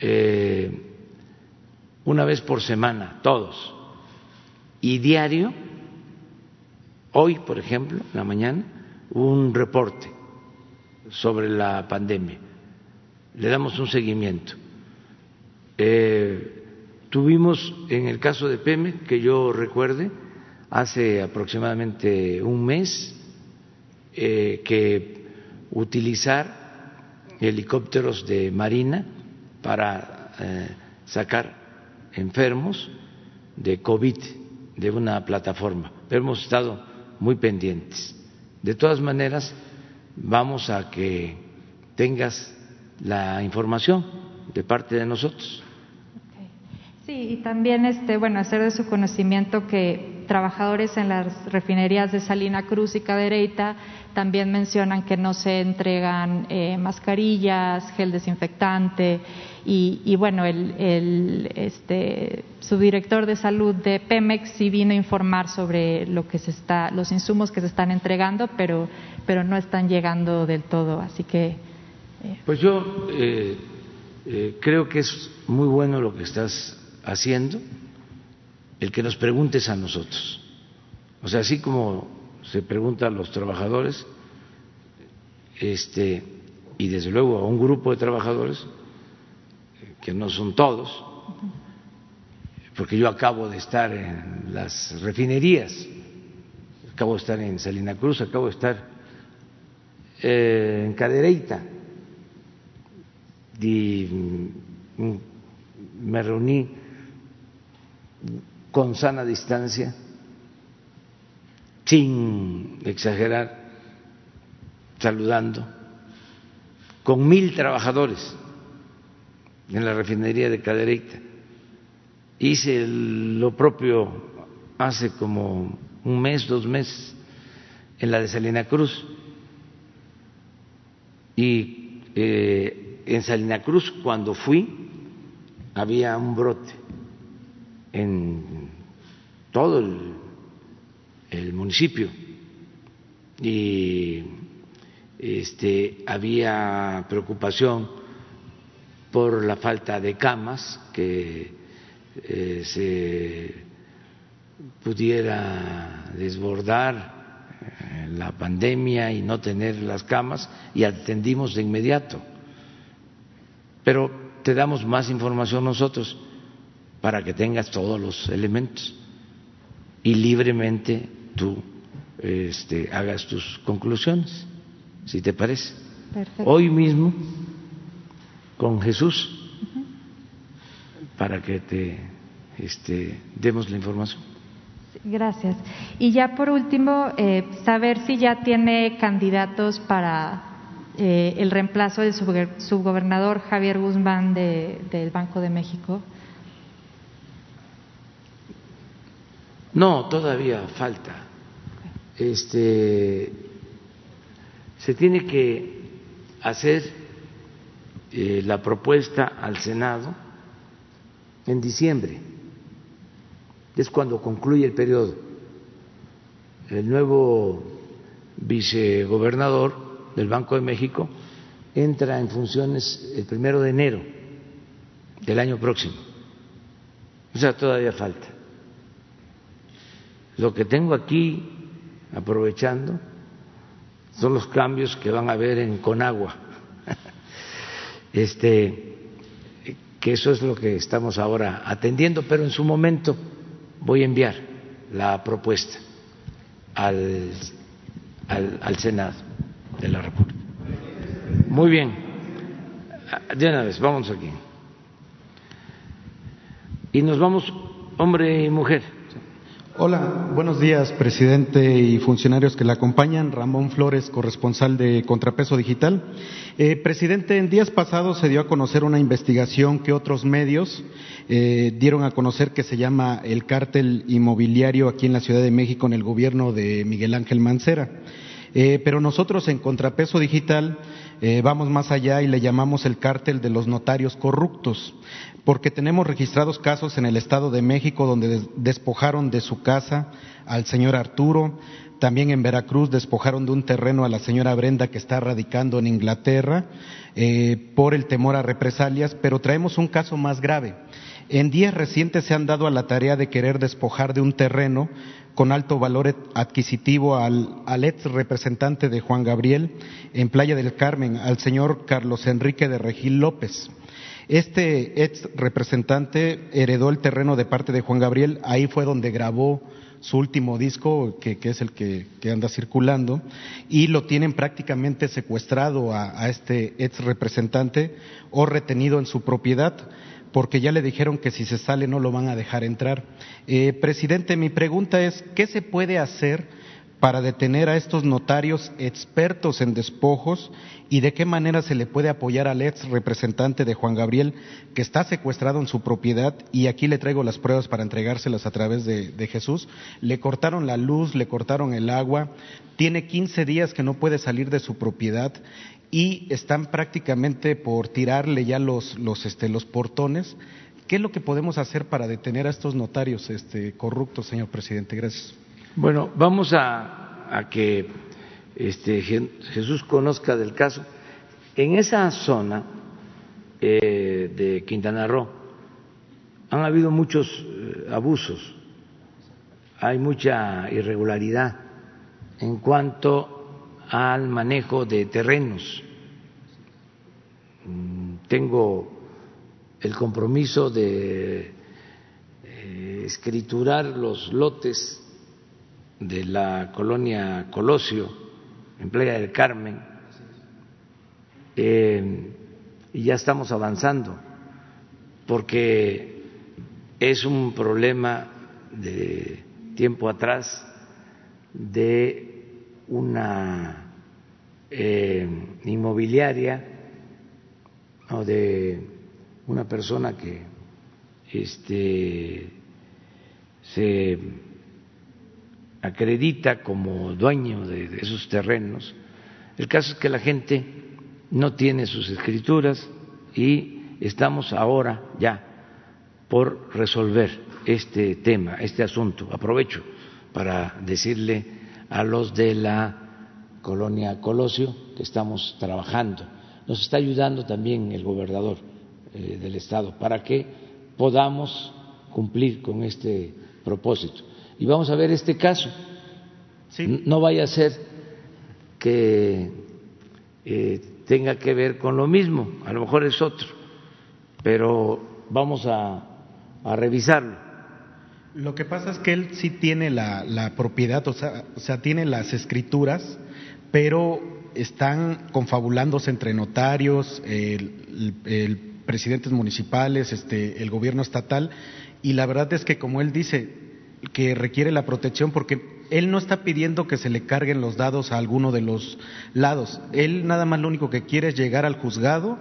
eh, una vez por semana, todos. Y diario, hoy por ejemplo, en la mañana, un reporte sobre la pandemia. Le damos un seguimiento. Eh, tuvimos en el caso de Peme, que yo recuerde, hace aproximadamente un mes, eh, que utilizar helicópteros de marina para eh, sacar enfermos de COVID de una plataforma, pero hemos estado muy pendientes De todas maneras, vamos a que tengas la información de parte de nosotros. Sí, y también este, bueno, hacer de su conocimiento que trabajadores en las refinerías de Salina Cruz y Cadereyta también mencionan que no se entregan eh, mascarillas, gel desinfectante y, bueno, el, el este, subdirector de salud de Pemex sí vino a informar sobre lo que se está, los insumos que se están entregando, pero, pero no están llegando del todo, así que. Eh. Pues yo eh, creo que es muy bueno lo que estás haciendo, el que nos preguntes a nosotros. O sea, así como se pregunta a los trabajadores, este, y desde luego a un grupo de trabajadores, que no son todos, porque yo acabo de estar en las refinerías, acabo de estar en Salina Cruz, acabo de estar eh, en Cadereyta, y mm, me reuní con sana distancia, sin exagerar, saludando, con mil trabajadores en la refinería de Cadereyta. Hice lo propio hace como un mes, dos meses, en la de Salina Cruz. Y eh, en Salina Cruz, cuando fui, había un brote en todo el, municipio y este, había preocupación por la falta de camas que eh, se pudiera desbordar eh, la pandemia y no tener las camas y atendimos de inmediato. Pero te damos más información nosotros para que tengas todos los elementos y libremente tú este, hagas tus conclusiones, si te parece. Hoy mismo, con Jesús, para que te este, demos la información. Gracias. Y ya por último, eh, saber si ya tiene candidatos para eh, el reemplazo del subgobernador Javier Guzmán del Banco de México. No, todavía falta. Este, se tiene que hacer eh, la propuesta al Senado en diciembre. Es cuando concluye el periodo. El nuevo vicegobernador del Banco de México entra en funciones el primero de enero del año próximo. O sea, todavía falta. Lo que tengo aquí, aprovechando, son los cambios que van a haber en Conagua. Este, que eso es lo que estamos ahora atendiendo, pero en su momento voy a enviar la propuesta al, al, Senado de la República. Muy bien. De una vez, vamos aquí. Y nos vamos, hombre y mujer. Hola, buenos días, presidente y funcionarios que le acompañan. Ramón Flores, corresponsal de Contrapeso Digital. Eh, presidente, en días pasados se dio a conocer una investigación que otros medios eh, dieron a conocer que se llama el cártel inmobiliario aquí en la Ciudad de México en el gobierno de Miguel Ángel Mancera. Eh, pero nosotros en Contrapeso Digital vamos más allá y le llamamos el cártel de los notarios corruptos porque tenemos registrados casos en el Estado de México donde despojaron de su casa al señor Arturo, también en Veracruz despojaron de un terreno a la señora Brenda que está radicando en Inglaterra eh, por el temor a represalias, pero traemos un caso más grave. En días recientes se han dado a la tarea de querer despojar de un terreno con alto valor adquisitivo al, al, ex representante de Juan Gabriel en Playa del Carmen, al señor Carlos Enrique de Regil López. Este ex representante heredó el terreno de parte de Juan Gabriel, ahí fue donde grabó su último disco, que, es el que, anda circulando, y lo tienen prácticamente secuestrado a, este ex representante o retenido en su propiedad, porque ya le dijeron que si se sale no lo van a dejar entrar. Eh, presidente, mi pregunta es, ¿qué se puede hacer para detener a estos notarios expertos en despojos y de qué manera se le puede apoyar al ex representante de Juan Gabriel que está secuestrado en su propiedad y aquí le traigo las pruebas para entregárselas a través de, de Jesús. Le cortaron la luz, le cortaron el agua, tiene 15 días que no puede salir de su propiedad y están prácticamente por tirarle ya los, los, este, los portones. ¿Qué es lo que podemos hacer para detener a estos notarios este, corruptos, señor presidente? Gracias. Bueno, vamos a, a que este, Jesús conozca del caso. En esa zona eh, de Quintana Roo han habido muchos eh, abusos, hay mucha irregularidad en cuanto al manejo de terrenos. Mm, tengo el compromiso de eh, escriturar los lotes de la colonia Colosio en Playa del Carmen eh, y ya estamos avanzando porque es un problema de tiempo atrás de una eh, inmobiliaria o de una persona que este, se acredita como dueño de, esos terrenos. El caso es que la gente no tiene sus escrituras y estamos ahora ya por resolver este tema, este asunto. Aprovecho para decirle a los de la colonia Colosio que estamos trabajando. Nos está ayudando también el gobernador eh, del estado para que podamos cumplir con este propósito y vamos a ver este caso. No vaya a ser que eh, tenga que ver con lo mismo, a lo mejor es otro, pero vamos a, revisarlo. Lo que pasa es que él sí tiene la, propiedad, o sea, o sea, tiene las escrituras, pero están confabulándose entre notarios, el, el, presidentes municipales, este, el gobierno estatal, y la verdad es que como él dice, que requiere la protección porque él no está pidiendo que se le carguen los dados a alguno de los lados. Él nada más lo único que quiere es llegar al juzgado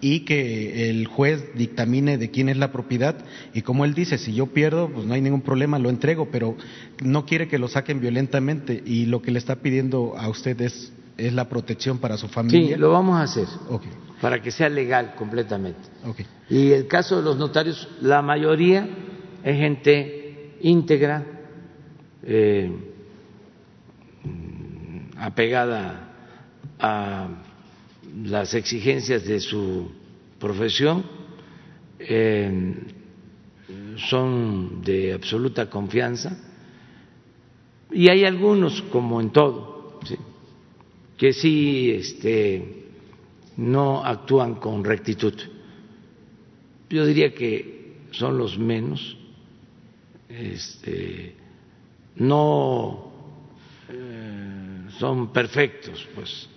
y que el juez dictamine de quién es la propiedad y como él dice, si yo pierdo, pues no hay ningún problema, lo entrego, pero no quiere que lo saquen violentamente y lo que le está pidiendo a usted es, es la protección para su familia. Sí, lo vamos a hacer para que sea legal completamente. Y el caso de los notarios, la mayoría es gente íntegra, eh, apegada a las exigencias de su profesión, eh, son de absoluta confianza y hay algunos, como en todo, que sí este, no actúan con rectitud. Yo diría que son los menos este, no eh, son perfectos, pues,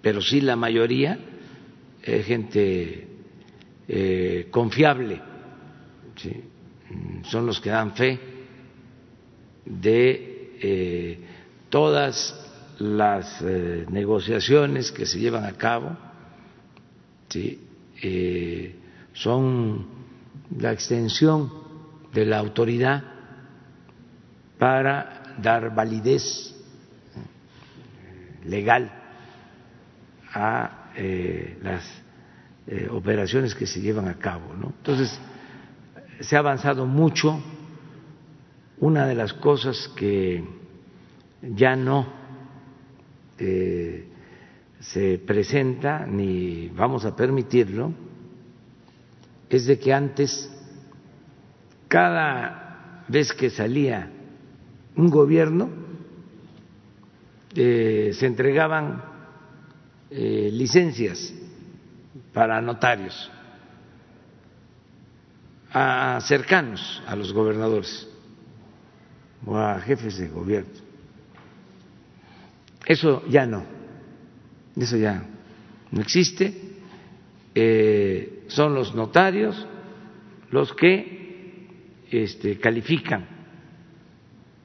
pero sí la mayoría es gente eh, confiable, son los que dan fe de eh, todas las negociaciones que se llevan a cabo, son la extensión de la autoridad para dar validez legal a eh, las eh, operaciones que se llevan a cabo. Entonces, se ha avanzado mucho. Una de las cosas que ya no eh, se presenta ni vamos a permitirlo es de que antes cada vez que salía un gobierno eh, se entregaban eh, licencias para notarios a cercanos a los gobernadores o a jefes de gobierno. Eso ya no, eso ya no existe. Eh, son los notarios los que este, califican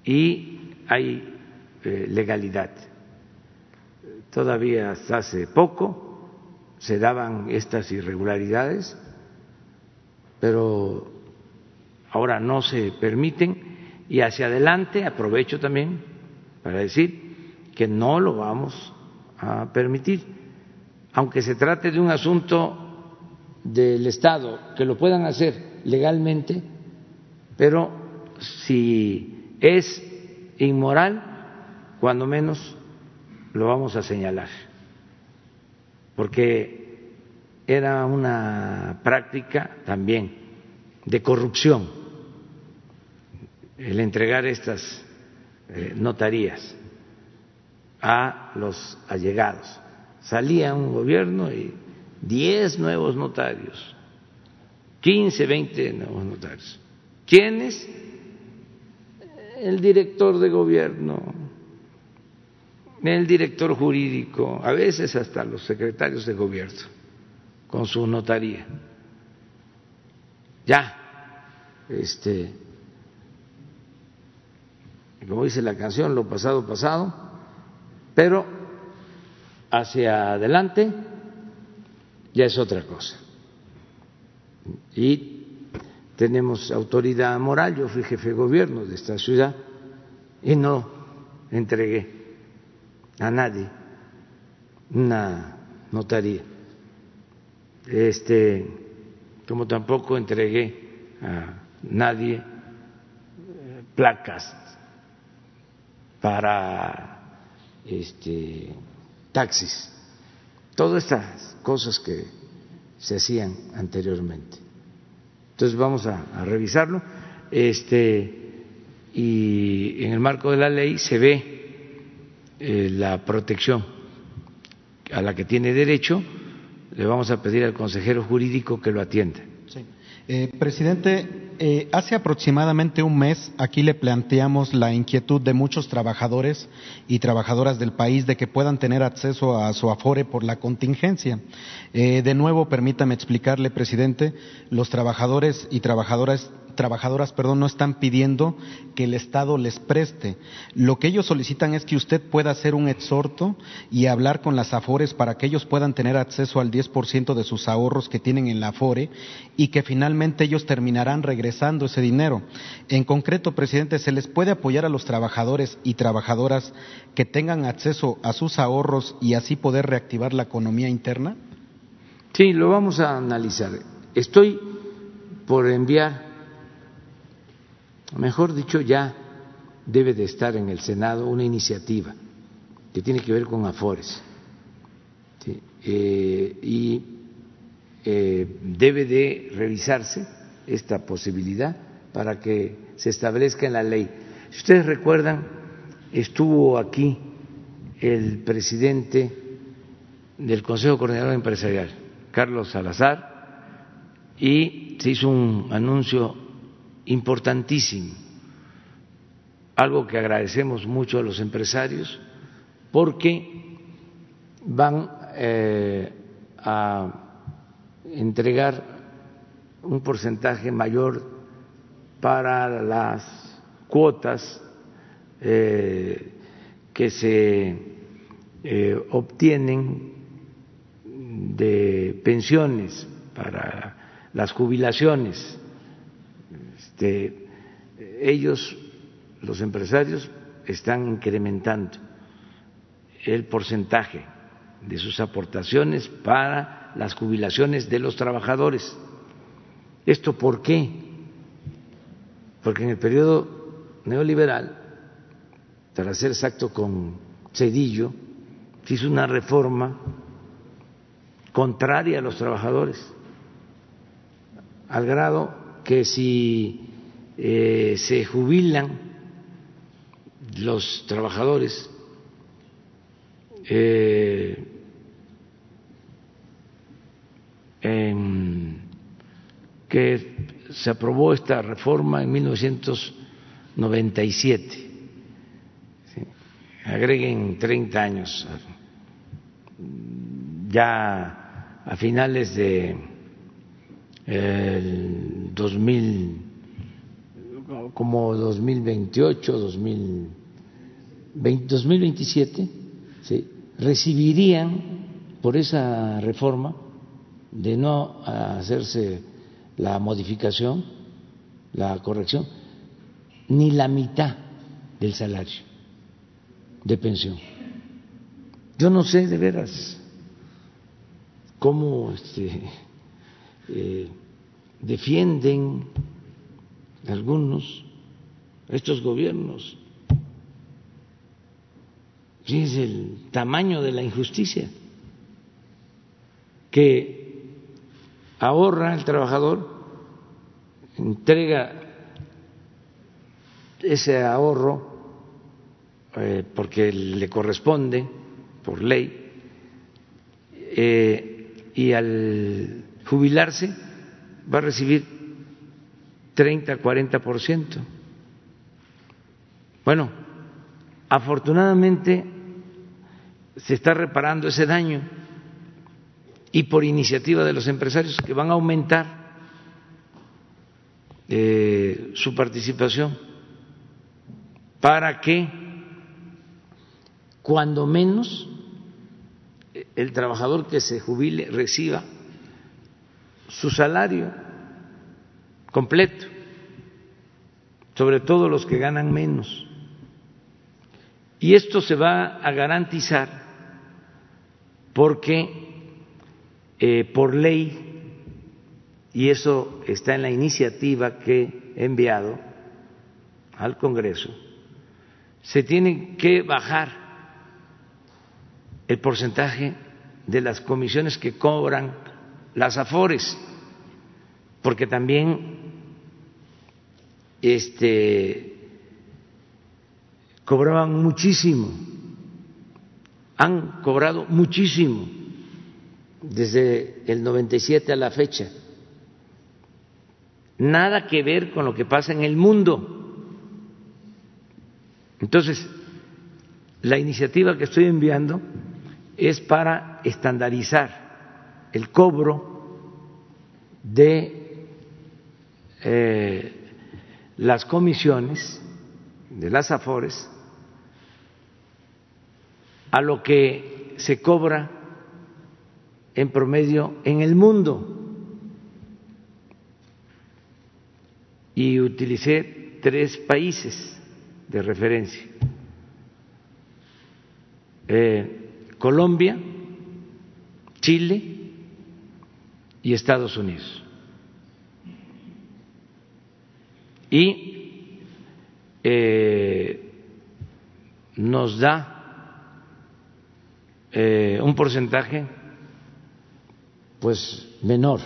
y hay eh, legalidad. Todavía hasta hace poco se daban estas irregularidades, pero ahora no se permiten y hacia adelante aprovecho también para decir que no lo vamos a permitir, aunque se trate de un asunto del Estado, que lo puedan hacer legalmente, pero si es inmoral, cuando menos lo vamos a señalar, porque era una práctica también de corrupción el entregar estas eh, notarías a los allegados. Salía un gobierno y diez nuevos notarios, quince, veinte nuevos notarios. ¿Quiénes? El director de gobierno, el director jurídico, a veces hasta los secretarios de gobierno, con su notaría. Ya, este, como dice la canción, lo pasado, pasado, pero hacia adelante ya es otra cosa. Y tenemos autoridad moral, yo fui jefe de gobierno de esta ciudad y no entregué a nadie una notaría. Este, como tampoco entregué a nadie eh, placas para este, taxis todas estas cosas que se hacían anteriormente. Entonces vamos a, revisarlo. Este, y en el marco de la ley se ve eh, la protección a la que tiene derecho. Le vamos a pedir al consejero jurídico que lo atienda. Eh, presidente, eh, hace aproximadamente un mes aquí le planteamos la inquietud de muchos trabajadores y trabajadoras del país de que puedan tener acceso a su afore por la contingencia. Eh, de nuevo, permítame explicarle, presidente, los trabajadores y trabajadoras trabajadoras perdón, no están pidiendo que el Estado les preste. Lo que ellos solicitan es que usted pueda hacer un exhorto y hablar con las AFORES para que ellos puedan tener acceso al 10% de sus ahorros que tienen en la AFORE y que finalmente ellos terminarán regresando ese dinero. En concreto, presidente, ¿se les puede apoyar a los trabajadores y trabajadoras que tengan acceso a sus ahorros y así poder reactivar la economía interna? Sí, lo vamos a analizar. Estoy por enviar mejor dicho, ya debe de estar en el Senado una iniciativa que tiene que ver con Afores eh, y eh, debe de revisarse esta posibilidad para que se establezca en la ley. Si ustedes recuerdan, estuvo aquí el presidente del Consejo Coordinador Empresarial, Carlos Salazar, y se hizo un anuncio importantísimo, algo que agradecemos mucho a los empresarios porque van eh, a entregar un porcentaje mayor para las cuotas eh, que se eh, obtienen de pensiones para las jubilaciones este, ellos, los empresarios, están incrementando el porcentaje de sus aportaciones para las jubilaciones de los trabajadores. ¿Esto por qué? Porque en el periodo neoliberal, para ser exacto con Cedillo, se hizo una reforma contraria a los trabajadores, al grado que si eh, se jubilan los trabajadores eh, que se aprobó esta reforma en 1997. Agreguen 30 años, ya a finales de el 2000 como 2028, 2000, 2027 recibirían por esa reforma de no hacerse la modificación, la corrección, ni la mitad del salario de pensión. Yo no sé de veras cómo este, eh, defienden algunos estos gobiernos. Fíjense el tamaño de la injusticia que ahorra el trabajador, entrega ese ahorro eh, porque le corresponde por ley eh, y al jubilarse va a recibir 30, 40 por ciento. Bueno, afortunadamente se está reparando ese daño y por iniciativa de los empresarios que van a aumentar eh, su participación para que cuando menos el trabajador que se jubile reciba su salario completo, sobre todo los que ganan menos. Y esto se va a garantizar porque eh, por ley, y eso está en la iniciativa que he enviado al Congreso, se tiene que bajar el porcentaje de las comisiones que cobran las afores, porque también este, cobraban muchísimo, han cobrado muchísimo desde el 97 a la fecha. Nada que ver con lo que pasa en el mundo. Entonces, la iniciativa que estoy enviando es para estandarizar el cobro de eh, las comisiones de las AFORES a lo que se cobra en promedio en el mundo. Y utilicé tres países de referencia. Eh, Colombia, Chile y Estados Unidos. Y eh, nos da eh, un porcentaje pues menor.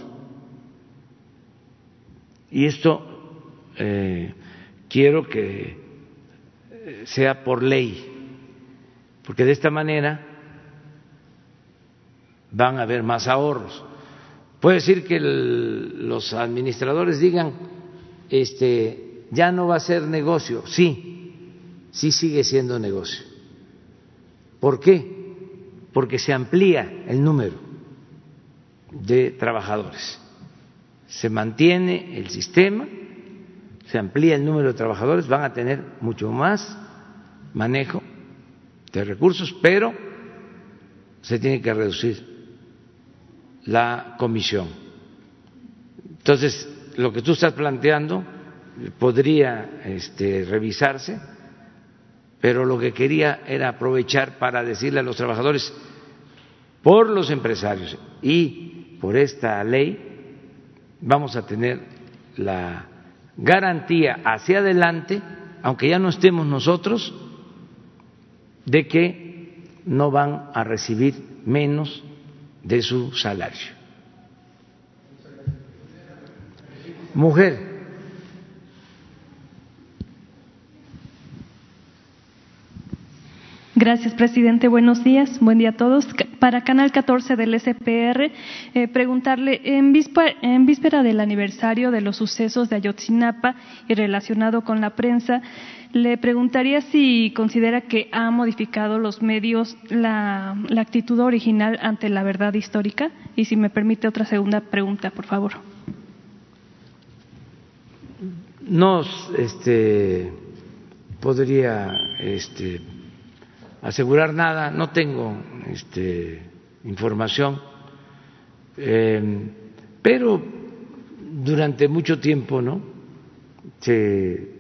Y esto eh, quiero que sea por ley, porque de esta manera van a haber más ahorros. Puede decir que los administradores digan, este, ya no va a ser negocio. Sí, sí sigue siendo negocio. ¿Por qué? Porque se amplía el número de trabajadores. Se mantiene el sistema, se amplía el número de trabajadores, van a tener mucho más manejo de recursos, pero se tiene que reducir la comisión. Entonces, lo que tú estás planteando podría este, revisarse, pero lo que quería era aprovechar para decirle a los trabajadores, por los empresarios y por esta ley, vamos a tener la garantía hacia adelante, aunque ya no estemos nosotros, de que no van a recibir menos de su salario. Mujer. Gracias, presidente. Buenos días. Buen día a todos. Para Canal 14 del SPR, eh, preguntarle, en víspera, del aniversario de los sucesos de Ayotzinapa y relacionado con la prensa, le preguntaría si considera que ha modificado los medios la, la, actitud original ante la verdad histórica y si me permite otra segunda pregunta, por favor. No este, podría este, asegurar nada, no tengo este, información, eh, pero durante mucho tiempo, ¿no? Se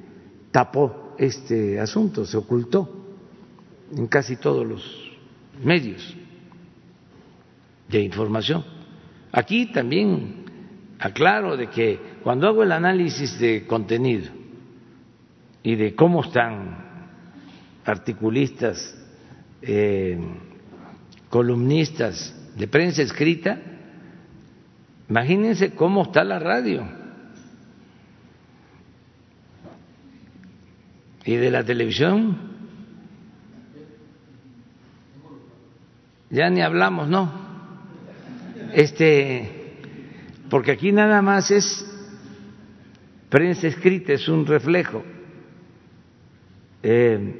tapó este asunto, se ocultó en casi todos los medios de información. Aquí también aclaro de que cuando hago el análisis de contenido y de cómo están articulistas, eh, columnistas de prensa escrita, imagínense cómo está la radio y de la televisión. Ya ni hablamos, ¿no? Este, porque aquí nada más es prensa escrita, es un reflejo. Eh,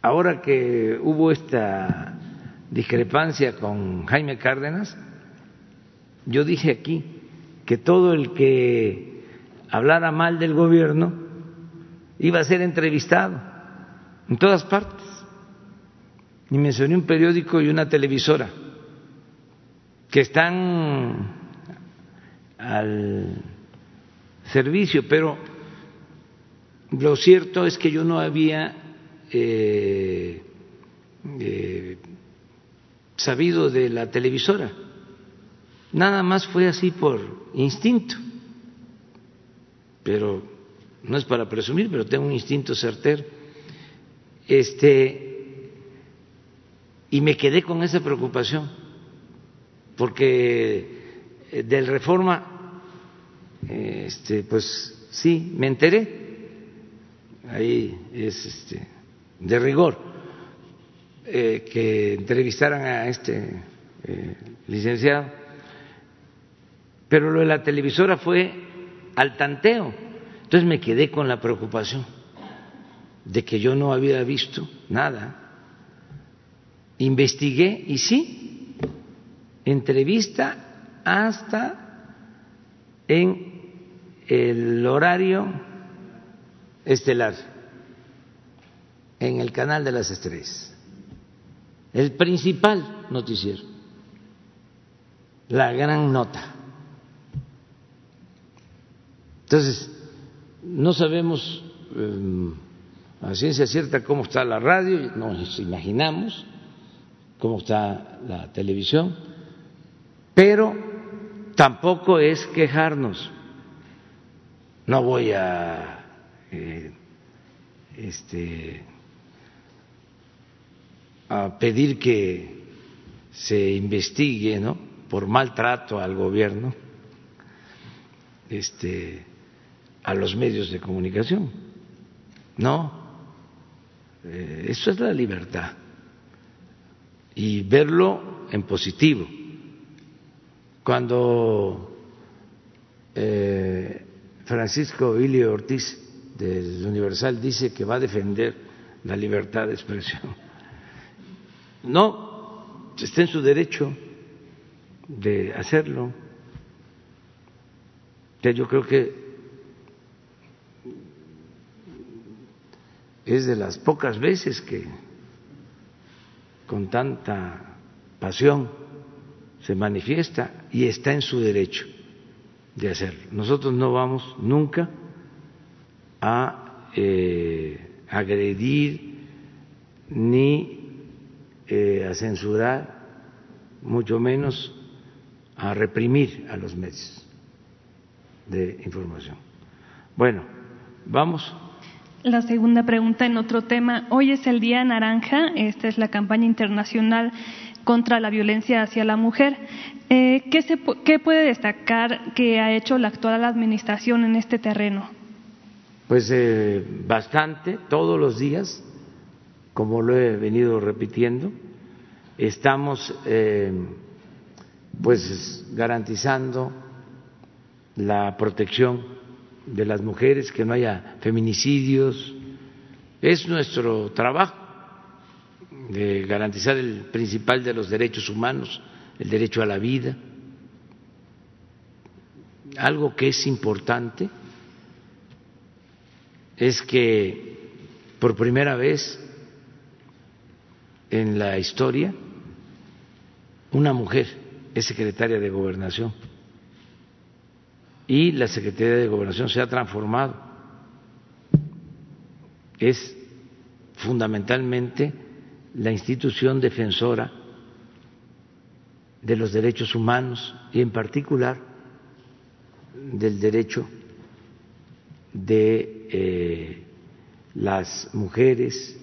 ahora que hubo esta discrepancia con Jaime Cárdenas, yo dije aquí que todo el que hablara mal del gobierno iba a ser entrevistado en todas partes. Y mencioné un periódico y una televisora que están al servicio, pero lo cierto es que yo no había eh, eh, sabido de la televisora. Nada más fue así por instinto. Pero no es para presumir, pero tengo un instinto certero. Este y me quedé con esa preocupación porque del Reforma este pues sí me enteré. Ahí es este de rigor eh, que entrevistaran a este eh, licenciado, pero lo de la televisora fue al tanteo. Entonces me quedé con la preocupación de que yo no había visto nada. Investigué y sí, entrevista hasta en el horario estelar en el canal de las estrellas, el principal noticiero, la gran nota. Entonces, no sabemos em, a ciencia cierta cómo está la radio, nos imaginamos cómo está la televisión, pero tampoco es quejarnos. No voy a eh, este, a pedir que se investigue ¿no? por maltrato al gobierno este, a los medios de comunicación. No, eh, eso es la libertad y verlo en positivo. Cuando eh, Francisco Ilio Ortiz del Universal dice que va a defender la libertad de expresión no, está en su derecho de hacerlo. Yo creo que es de las pocas veces que con tanta pasión se manifiesta y está en su derecho de hacerlo. Nosotros no vamos nunca a eh, agredir ni eh, a censurar, mucho menos a reprimir a los medios de información. Bueno, vamos. La segunda pregunta en otro tema. Hoy es el Día Naranja, esta es la campaña internacional contra la violencia hacia la mujer. Eh, ¿qué, se, ¿Qué puede destacar que ha hecho la actual administración en este terreno? Pues eh, bastante, todos los días como lo he venido repitiendo, estamos eh, pues garantizando la protección de las mujeres, que no haya feminicidios. Es nuestro trabajo de garantizar el principal de los derechos humanos, el derecho a la vida. Algo que es importante es que por primera vez en la historia una mujer es secretaria de gobernación y la Secretaría de Gobernación se ha transformado. Es fundamentalmente la institución defensora de los derechos humanos y en particular del derecho de eh, las mujeres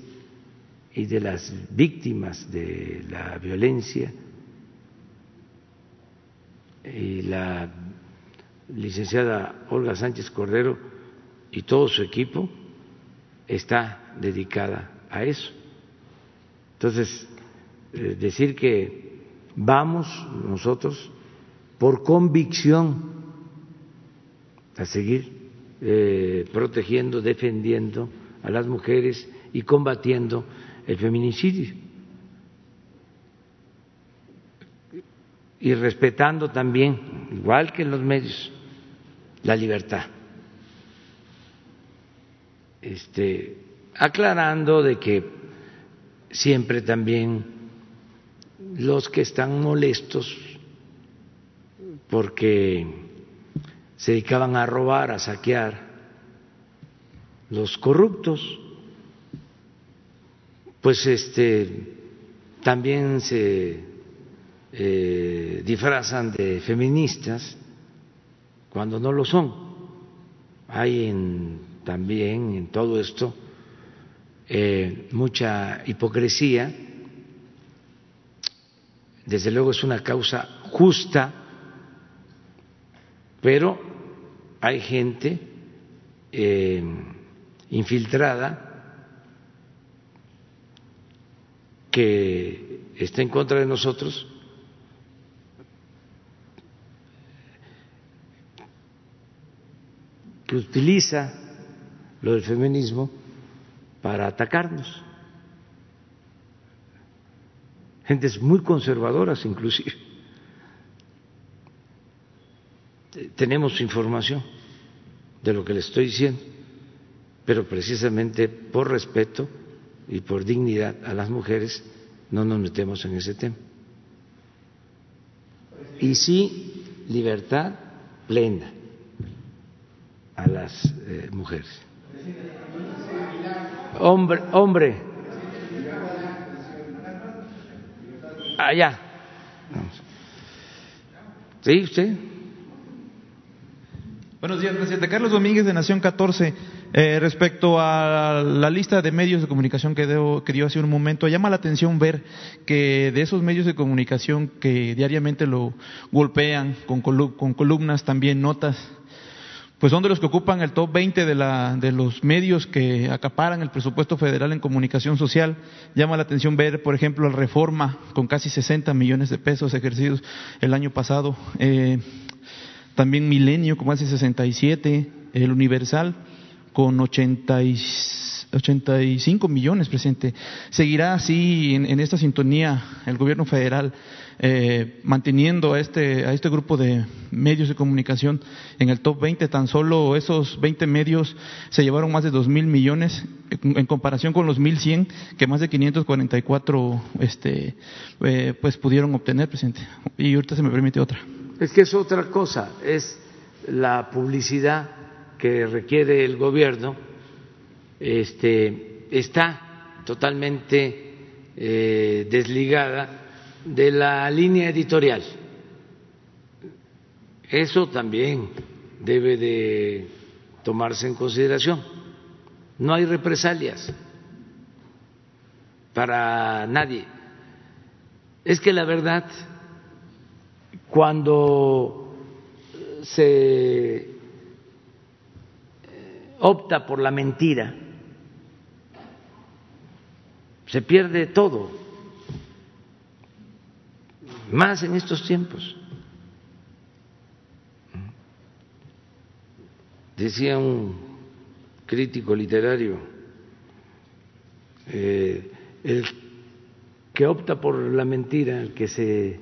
y de las víctimas de la violencia y la licenciada Olga Sánchez Cordero y todo su equipo está dedicada a eso. Entonces, eh, decir que vamos nosotros por convicción a seguir eh, protegiendo, defendiendo a las mujeres y combatiendo el feminicidio. Y respetando también, igual que en los medios, la libertad. Este, aclarando de que siempre también los que están molestos porque se dedicaban a robar, a saquear, los corruptos, pues este también se eh, disfrazan de feministas cuando no lo son. Hay en, también en todo esto eh, mucha hipocresía. Desde luego es una causa justa, pero hay gente eh, infiltrada que está en contra de nosotros que utiliza lo del feminismo para atacarnos. Gentes muy conservadoras inclusive. Tenemos información de lo que le estoy diciendo, pero precisamente por respeto y por dignidad a las mujeres no nos metemos en ese tema. Y sí, libertad plena a las eh, mujeres. Hombre, hombre. Allá. ¿Sí, usted? Buenos días, presidente. Carlos Domínguez de Nación 14. Eh, respecto a la lista de medios de comunicación que, que dio hace un momento, llama la atención ver que de esos medios de comunicación que diariamente lo golpean con columnas, también notas, pues son de los que ocupan el top 20 de, la, de los medios que acaparan el presupuesto federal en comunicación social. Llama la atención ver, por ejemplo, la Reforma con casi 60 millones de pesos ejercidos el año pasado. Eh, también Milenio con casi 67, el Universal con 85 millones, presidente. ¿Seguirá así en esta sintonía el gobierno federal eh, manteniendo a este, a este grupo de medios de comunicación en el top 20. Tan solo esos 20 medios se llevaron más de 2 mil millones en comparación con los 1.100 que más de 544 este, eh, pues pudieron obtener, presidente. Y ahorita se me permite otra. Es que es otra cosa, es la publicidad que requiere el gobierno, este, está totalmente eh, desligada de la línea editorial. Eso también debe de tomarse en consideración. No hay represalias para nadie. Es que la verdad, cuando se opta por la mentira, se pierde todo más en estos tiempos. Decía un crítico literario, eh, el que opta por la mentira, el que se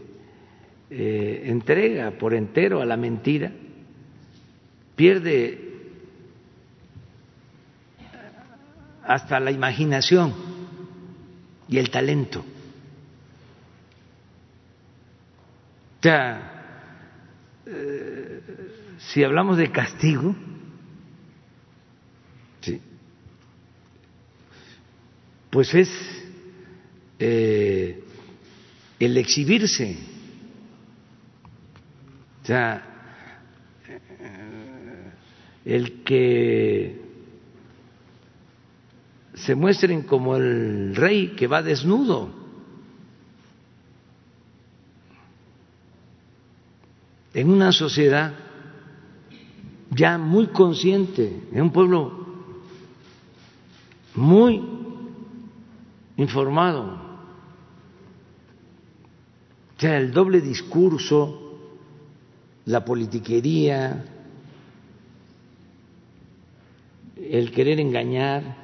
eh, entrega por entero a la mentira, pierde hasta la imaginación y el talento. Sea, eh, si hablamos de castigo, ¿sí? pues es eh, el exhibirse. O sea, eh, el que se muestren como el rey que va desnudo. En una sociedad ya muy consciente, en un pueblo muy informado. O el doble discurso, la politiquería, el querer engañar,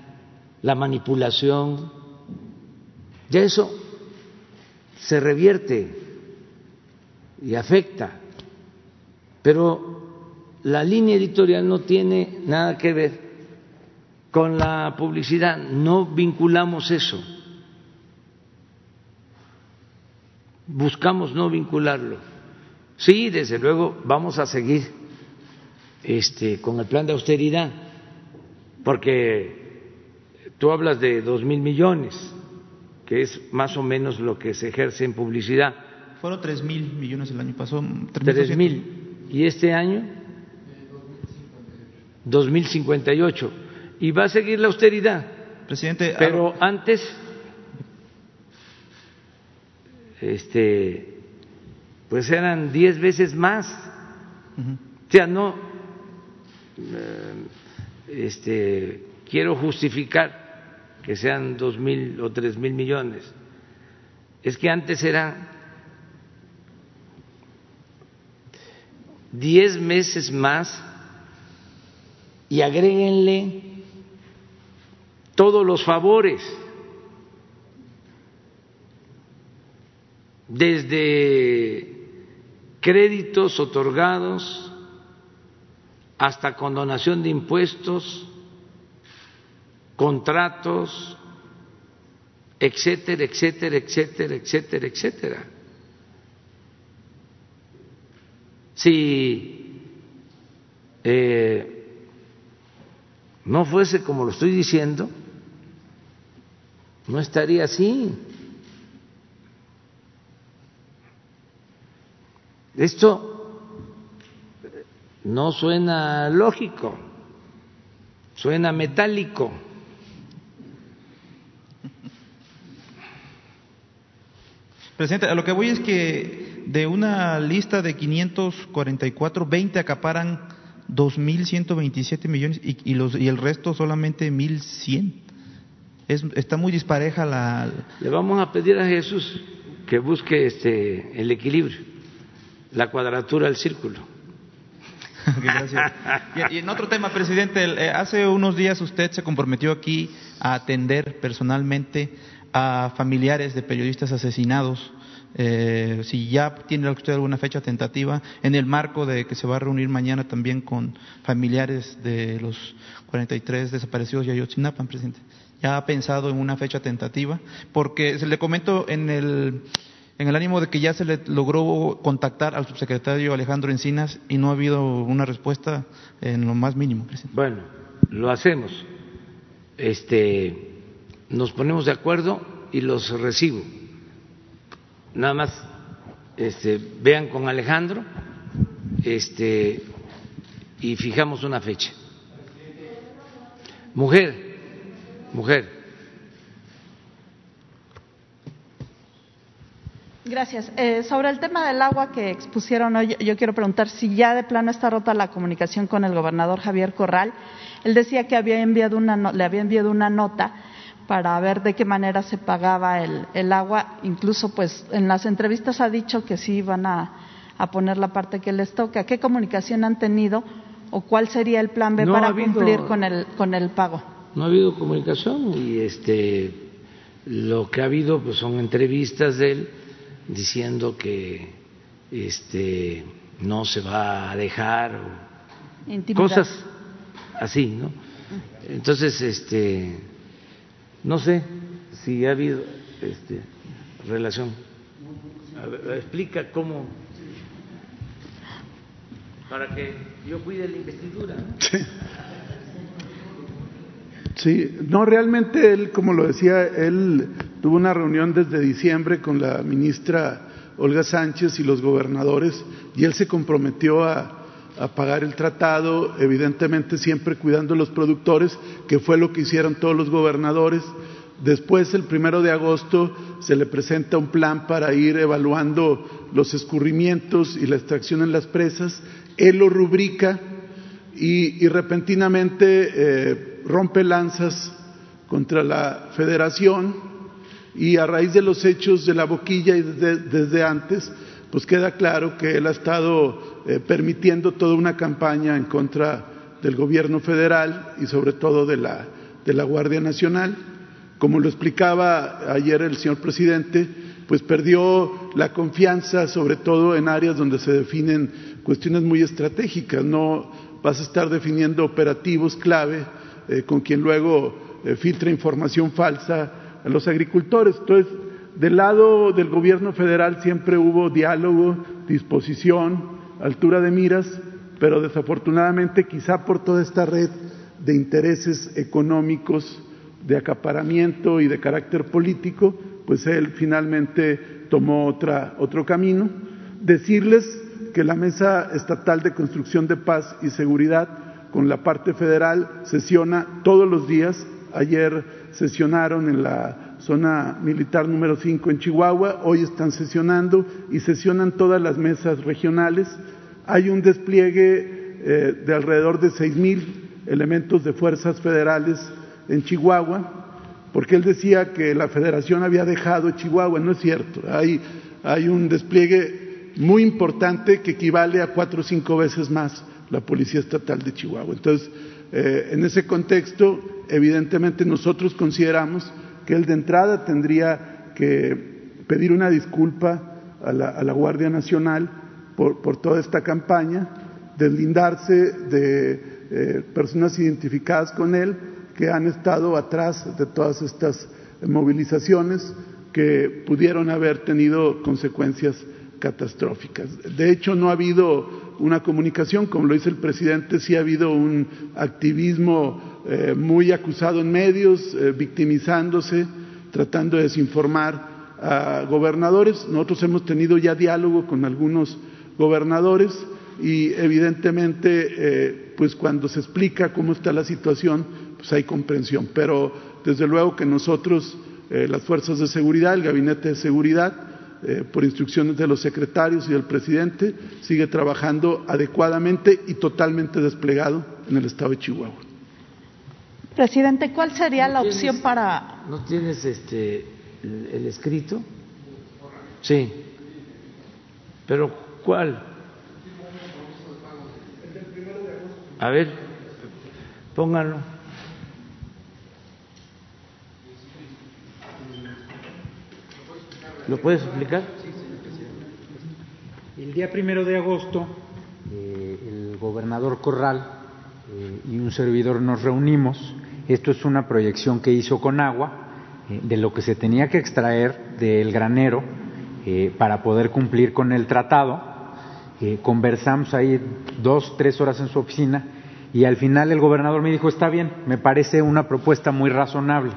la manipulación, ya eso se revierte y afecta, pero la línea editorial no tiene nada que ver con la publicidad, no vinculamos eso, buscamos no vincularlo. Sí, desde luego vamos a seguir este, con el plan de austeridad, porque tú hablas de dos mil millones, que es más o menos lo que se ejerce en publicidad. Fueron tres mil millones el año pasado. Tres mil. ¿Y este año? Dos mil cincuenta y ocho y va a seguir la austeridad. Presidente, pero antes, este, pues eran diez veces más. O sea, no, eh, este, quiero justificar que sean dos mil o tres mil millones. Es que antes eran diez meses más y agréguenle todos los favores, desde créditos otorgados hasta condonación de impuestos, contratos, etcétera, etcétera, etcétera, etcétera, etcétera. Si eh, no fuese como lo estoy diciendo, no estaría así. Esto no suena lógico, suena metálico. Presidente, a lo que voy es que de una lista de 544, 20 acaparan 2.127 millones y, y, los, y el resto solamente 1.100 está muy dispareja la... Le vamos a pedir a Jesús que busque este, el equilibrio, la cuadratura del círculo. [LAUGHS] Gracias. Y, en otro tema, presidente, eh, hace unos días usted se comprometió aquí a atender personalmente a familiares de periodistas asesinados. Eh, si ya tiene usted alguna fecha tentativa, en el marco de que se va a reunir mañana también con familiares de los 43 desaparecidos de Ayotzinapa, presidente ya ha pensado en una fecha tentativa, porque se le comento en el, en el ánimo de que ya se le logró contactar al subsecretario Alejandro Encinas y no ha habido una respuesta en lo más mínimo. Presidente. Bueno, lo hacemos. Este, nos ponemos de acuerdo y los recibo. Nada más este, vean con Alejandro este, y fijamos una fecha. Mujer mujer. Gracias. Eh, sobre el tema del agua que expusieron hoy, yo quiero preguntar si ya de plano está rota la comunicación con el gobernador Javier Corral. Él decía que había enviado una le había enviado una nota para ver de qué manera se pagaba el, el agua. Incluso, pues, en las entrevistas ha dicho que sí iban a, a poner la parte que les toca. ¿Qué comunicación han tenido o cuál sería el plan B para cumplir con el, con el pago? no ha habido comunicación y este lo que ha habido pues son entrevistas de él diciendo que este no se va a dejar cosas así, ¿no? Entonces, este No sé si ha habido este, relación. explica cómo para que yo cuide la investidura. Sí, no, realmente él, como lo decía, él tuvo una reunión desde diciembre con la ministra Olga Sánchez y los gobernadores y él se comprometió a, pagar el tratado, evidentemente siempre cuidando a los productores, que fue lo que hicieron todos los gobernadores. Después, el primero de agosto, se le presenta un plan para ir evaluando los escurrimientos y la extracción en las presas. Él lo rubrica y, repentinamente eh, rompe lanzas contra la federación y a raíz de los hechos de la boquilla y desde, antes, pues queda claro que él ha estado eh, permitiendo toda una campaña en contra del gobierno federal y sobre todo de la, de la Guardia Nacional. Como lo explicaba ayer el señor presidente, pues perdió la confianza sobre todo en áreas donde se definen cuestiones muy estratégicas. No vas a estar definiendo operativos clave eh, con quien luego eh, filtra información falsa a los agricultores. Entonces, del lado del gobierno federal siempre hubo diálogo, disposición, altura de miras, pero desafortunadamente quizá por toda esta red de intereses económicos, de acaparamiento y de carácter político, pues él finalmente tomó otra, otro camino. Decirles que la Mesa Estatal de Construcción de Paz y Seguridad con la parte federal sesiona todos los días. Ayer sesionaron en la zona militar número 5 en Chihuahua, hoy están sesionando y sesionan todas las mesas regionales. Hay un despliegue eh, de alrededor de seis mil elementos de fuerzas federales en Chihuahua, porque él decía que la federación había dejado Chihuahua, no es cierto, hay, hay un despliegue muy importante que equivale a cuatro o cinco veces más la Policía Estatal de Chihuahua. Entonces, eh, en ese contexto, evidentemente nosotros consideramos que él de entrada tendría que pedir una disculpa a la, Guardia Nacional por, toda esta campaña, deslindarse de eh, personas identificadas con él que han estado atrás de todas estas movilizaciones que pudieron haber tenido consecuencias catastróficas. De hecho, no ha habido una comunicación, como lo dice el presidente, sí ha habido un activismo eh, muy acusado en medios, eh, victimizándose, tratando de desinformar a gobernadores. Nosotros hemos tenido ya diálogo con algunos gobernadores y evidentemente, eh, pues cuando se explica cómo está la situación, pues hay comprensión. Pero desde luego que nosotros, las fuerzas de seguridad, el gabinete de seguridad, por instrucciones de los secretarios y del presidente, sigue trabajando adecuadamente y totalmente desplegado en el estado de Chihuahua. Presidente, ¿cuál sería la opción para...? ¿No tienes este, el, escrito? Sí. ¿Pero cuál? A ver, pónganlo. ¿Lo puedes explicar? El día primero de agosto, eh, el gobernador Corral eh, y un servidor nos reunimos. Esto es una proyección que hizo con agua eh, de lo que se tenía que extraer del granero para poder cumplir con el tratado. conversamos ahí dos, tres horas en su oficina y al final el gobernador me dijo, está bien, me parece una propuesta muy razonable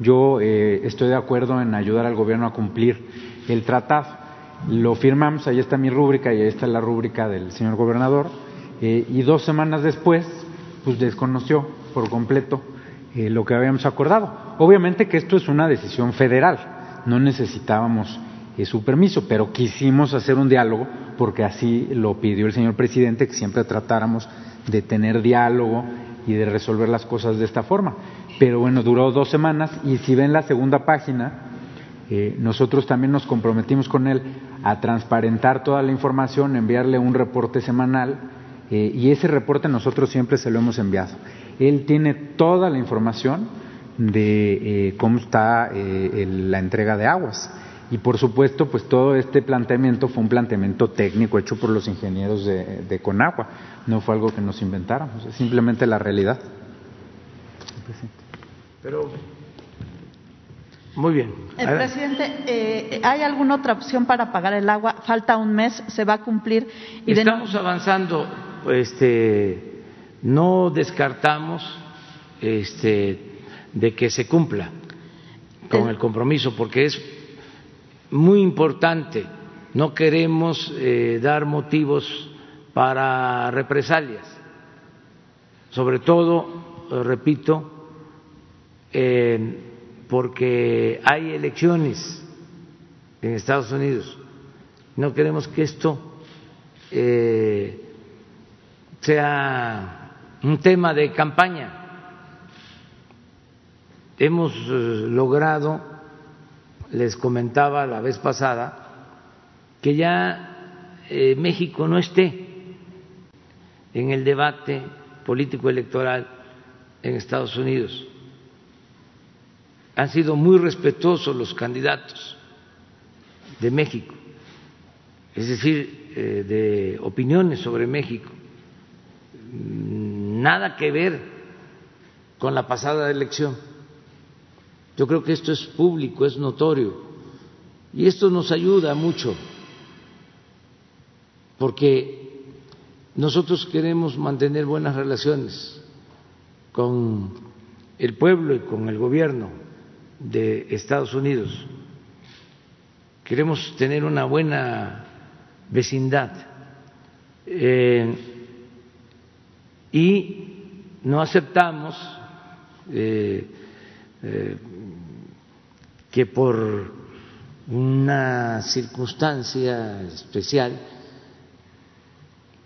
yo eh, estoy de acuerdo en ayudar al gobierno a cumplir el tratado. Lo firmamos, ahí está mi rúbrica y ahí está la rúbrica del señor gobernador. Eh, y dos semanas después, pues desconoció por completo eh, lo que habíamos acordado. Obviamente que esto es una decisión federal, no necesitábamos su permiso, pero quisimos hacer un diálogo porque así lo pidió el señor presidente, que siempre tratáramos de tener diálogo y de resolver las cosas de esta forma. Pero bueno, duró dos semanas y si ven la segunda página, eh, nosotros también nos comprometimos con él a transparentar toda la información, enviarle un reporte semanal eh, y ese reporte nosotros siempre se lo hemos enviado. Él tiene toda la información de eh, cómo está la entrega de aguas. Y por supuesto, pues todo este planteamiento fue un planteamiento técnico hecho por los ingenieros de, de Conagua, no fue algo que nos inventáramos, es simplemente la realidad. Pero Muy bien. Eh, presidente, eh, ¿hay alguna otra opción para pagar el agua? Falta un mes, se va a cumplir. Y Estamos avanzando. Este, no descartamos este, de que se cumpla con el compromiso, porque es muy importante. No queremos eh, dar motivos para represalias. Sobre todo, repito, porque hay elecciones en Estados Unidos. No queremos que esto eh, sea un tema de campaña. Hemos eh, logrado, les comentaba la vez pasada, que ya eh, México no esté en el debate político electoral en Estados Unidos han sido muy respetuosos los candidatos de México, es decir, eh, de opiniones sobre México. Nada que ver con la pasada elección. Yo creo que esto es público, es notorio. Y esto nos ayuda mucho, porque nosotros queremos mantener buenas relaciones con el pueblo y con el gobierno de Estados Unidos. Queremos tener una buena vecindad eh, y no aceptamos eh, eh, que por una circunstancia especial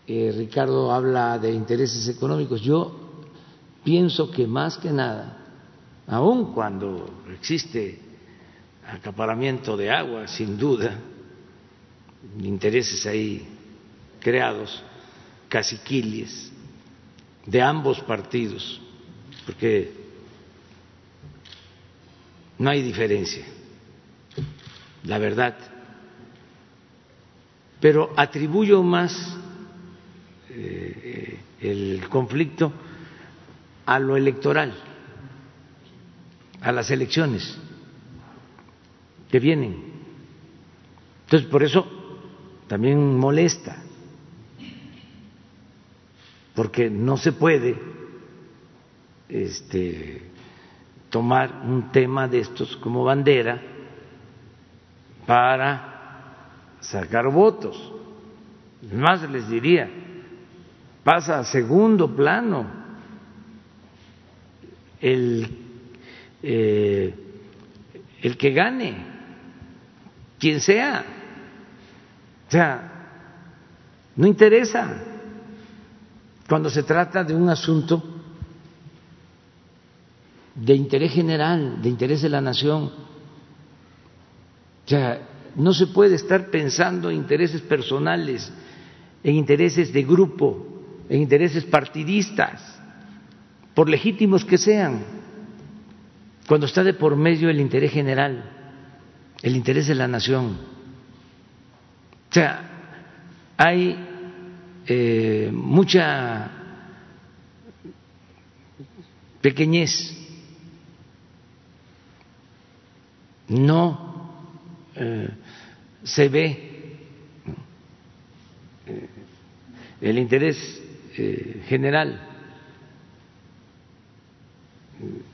Ricardo habla de intereses económicos. Yo pienso que más que nada aun cuando existe acaparamiento de agua, sin duda, intereses ahí creados, caciquiles de ambos partidos, porque no hay diferencia, la verdad. Pero atribuyo más eh, el conflicto a lo electoral a las elecciones que vienen. Entonces, por eso también molesta, porque no se puede este, tomar un tema de estos como bandera para sacar votos. Más les diría, pasa a segundo plano el eh, el que gane, quien sea. O sea, no interesa cuando se trata de un asunto de interés general, de interés de la nación. O sea, no se puede estar pensando en intereses personales, en intereses de grupo, en intereses partidistas, por legítimos que sean cuando está de por medio el interés general, el interés de la nación. O sea, hay eh, mucha pequeñez, no eh, se ve eh, el interés general.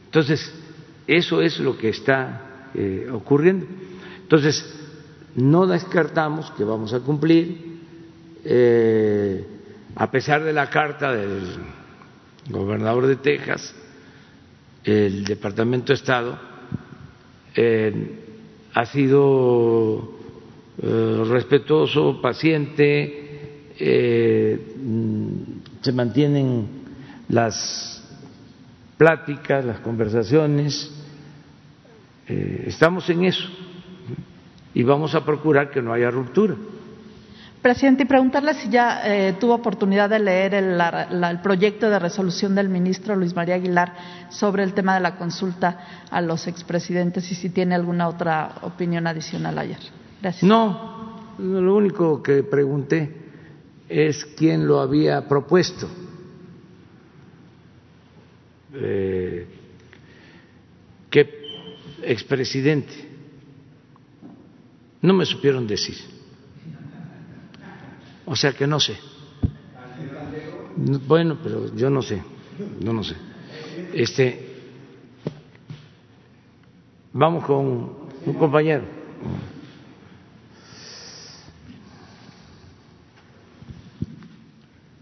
Entonces, eso es lo que está eh, ocurriendo. Entonces, no descartamos que vamos a cumplir, eh, a pesar de la carta del gobernador de Texas, el Departamento de Estado eh, ha sido respetuoso, paciente, se mantienen las pláticas, las conversaciones, eh, estamos en eso y vamos a procurar que no haya ruptura. Presidente, y preguntarle si ya eh, tuvo oportunidad de leer el, proyecto de resolución del ministro Luis María Aguilar sobre el tema de la consulta a los expresidentes y si tiene alguna otra opinión adicional ayer. Gracias. No, lo único que pregunté es quién lo había propuesto. Eh, que expresidente. No me supieron decir. O sea que no sé. Bueno, pero yo no sé. Yo no sé. Este vamos con un compañero.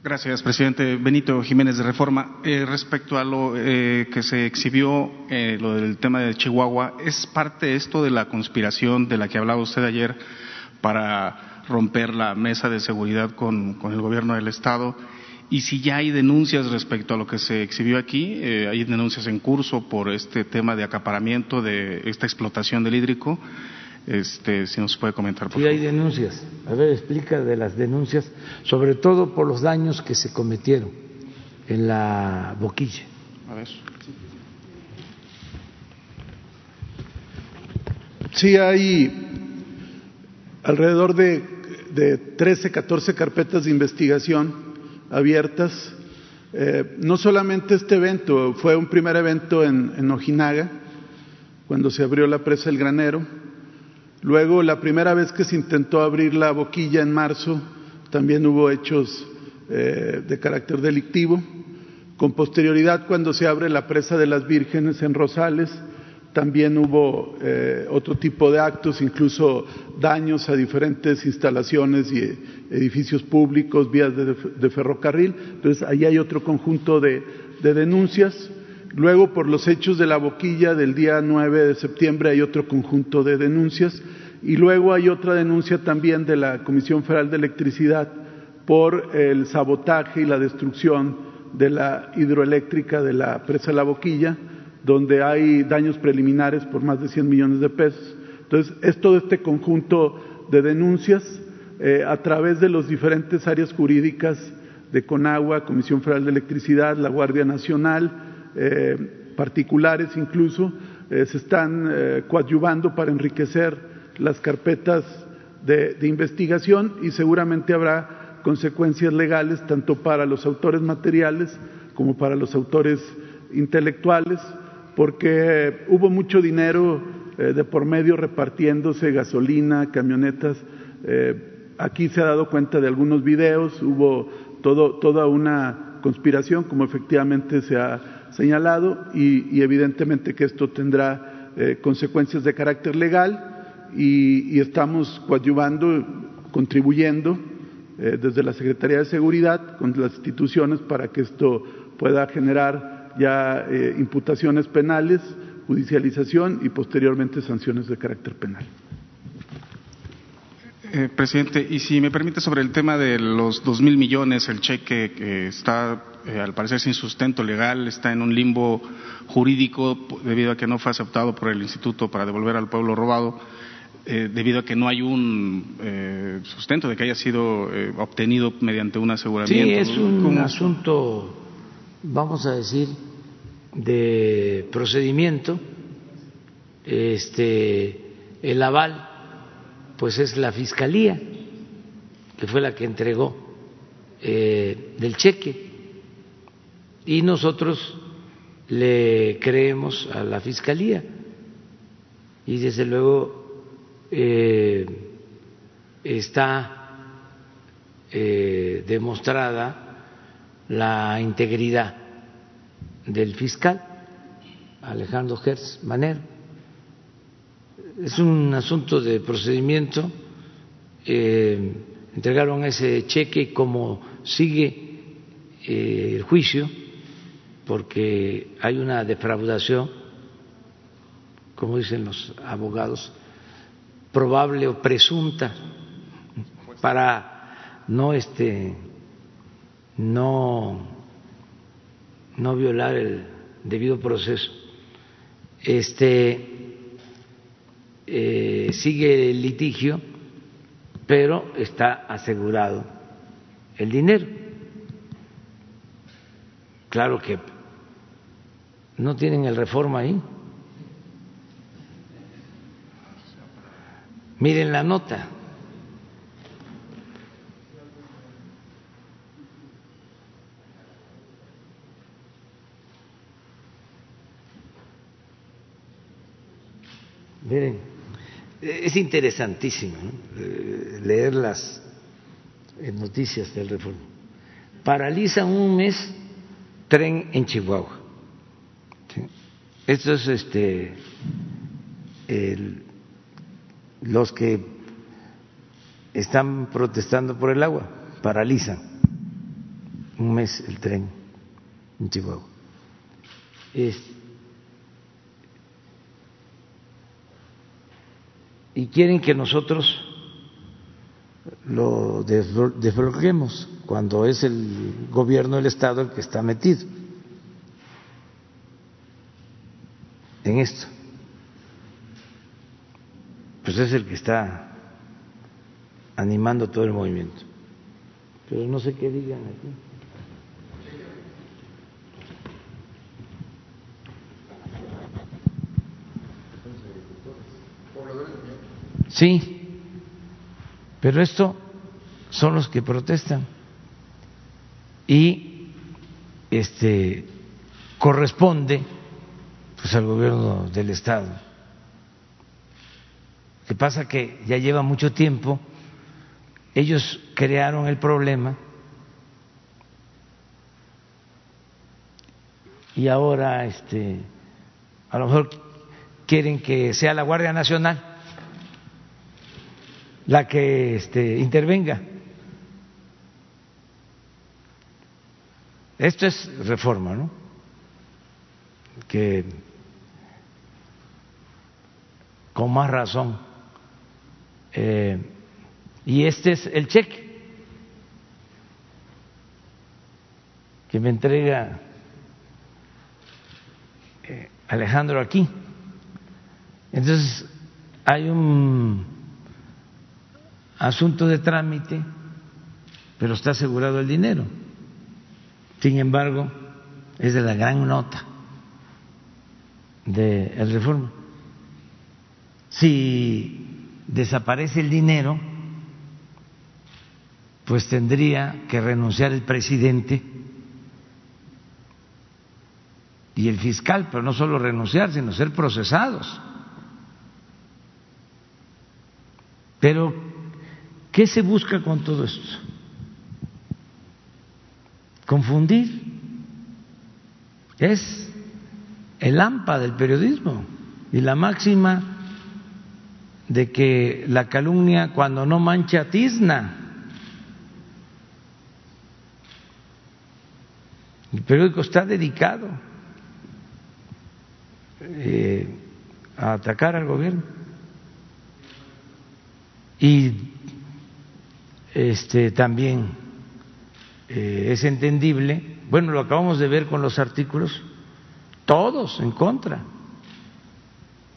Gracias, presidente. Benito Jiménez de Reforma. Eh, respecto a lo eh, que se exhibió, eh, lo del tema de Chihuahua, ¿es parte esto de la conspiración de la que hablaba usted ayer para romper la mesa de seguridad con, con el gobierno del Estado? Y si ya hay denuncias respecto a lo que se exhibió aquí, hay denuncias en curso por este tema de acaparamiento de esta explotación del hídrico. Este, si nos puede comentar. Por sí, hay denuncias. A ver, explica de las denuncias, sobre todo por los daños que se cometieron en la boquilla. A ver. Sí, hay alrededor de, de 13, 14 carpetas de investigación abiertas. Eh, no solamente este evento, fue un primer evento en, en Ojinaga, cuando se abrió la presa El Granero Luego, la primera vez que se intentó abrir la boquilla en marzo, también hubo hechos eh, de carácter delictivo. Con posterioridad, cuando se abre la presa de las vírgenes en Rosales, también hubo eh, otro tipo de actos, incluso daños a diferentes instalaciones y edificios públicos, vías de, ferrocarril. Entonces, ahí hay otro conjunto de, de denuncias. Luego, por los hechos de la boquilla del día 9 de septiembre, hay otro conjunto de denuncias. Y luego hay otra denuncia también de la Comisión Federal de Electricidad por el sabotaje y la destrucción de la hidroeléctrica de la presa La Boquilla, donde hay daños preliminares por más de 100 millones de pesos. Entonces, es todo este conjunto de denuncias eh, a través de las diferentes áreas jurídicas de Conagua, Comisión Federal de Electricidad, la Guardia Nacional, eh, particulares incluso, eh, se están coadyuvando para enriquecer las carpetas de, investigación y seguramente habrá consecuencias legales tanto para los autores materiales como para los autores intelectuales, porque hubo mucho dinero de por medio repartiéndose gasolina, camionetas. aquí se ha dado cuenta de algunos videos, hubo toda una conspiración, como efectivamente se ha señalado y, evidentemente que esto tendrá eh, consecuencias de carácter legal y, estamos coadyuvando, contribuyendo eh, desde la Secretaría de Seguridad con las instituciones para que esto pueda generar ya eh, imputaciones penales, judicialización y posteriormente sanciones de carácter penal. presidente, y si me permite sobre el tema de los dos mil millones, el cheque que está eh, al parecer sin sustento legal, está en un limbo jurídico debido a que no fue aceptado por el instituto para devolver al pueblo robado, eh, debido a que no hay un eh, sustento de que haya sido obtenido mediante un aseguramiento. Sí, es un asunto, vamos a decir, de procedimiento. Este, el aval, pues es la fiscalía, que fue la que entregó del cheque y nosotros le creemos a la Fiscalía y desde luego eh, está eh, demostrada la integridad del fiscal Alejandro Gertz Manero. Es un asunto de procedimiento. Eh, entregaron ese cheque y como sigue el juicio, porque hay una defraudación, como dicen los abogados, probable o presunta para no este no no violar el debido proceso. Este eh, sigue el litigio, pero está asegurado el dinero. Claro que ¿No tienen el reforma ahí? Miren la nota. Miren, es interesantísimo eh, leer las eh, noticias del reforma. Paralizan un mes tren en Chihuahua. Estos este, los que están protestando por el agua, paralizan un mes el tren en Chihuahua. Y quieren que nosotros lo desbloqueemos cuando es el gobierno del Estado el que está metido en esto. Pues es el que está animando todo el movimiento. Pero no sé qué digan aquí. Sí, pero esto son los que protestan y este corresponde pues al gobierno del estado. Lo que pasa que ya lleva mucho tiempo, ellos crearon el problema y ahora este a lo mejor quieren que sea la Guardia Nacional la que este, intervenga. Esto es reforma, ¿no? Que con más razón. Eh, y este es el cheque que me entrega eh, Alejandro aquí. Entonces, hay un asunto de trámite, pero está asegurado el dinero. Sin embargo, es de la gran nota de reforma. Si desaparece el dinero, pues tendría que renunciar el presidente y el fiscal, pero no solo renunciar, sino ser procesados. Pero ¿Qué se busca con todo esto? Confundir. Es el AMPA del periodismo y la máxima de que la calumnia cuando no mancha tizna. El periódico está dedicado eh, a atacar al gobierno. Y este, también eh, es entendible, bueno, lo acabamos de ver con los artículos, todos en contra,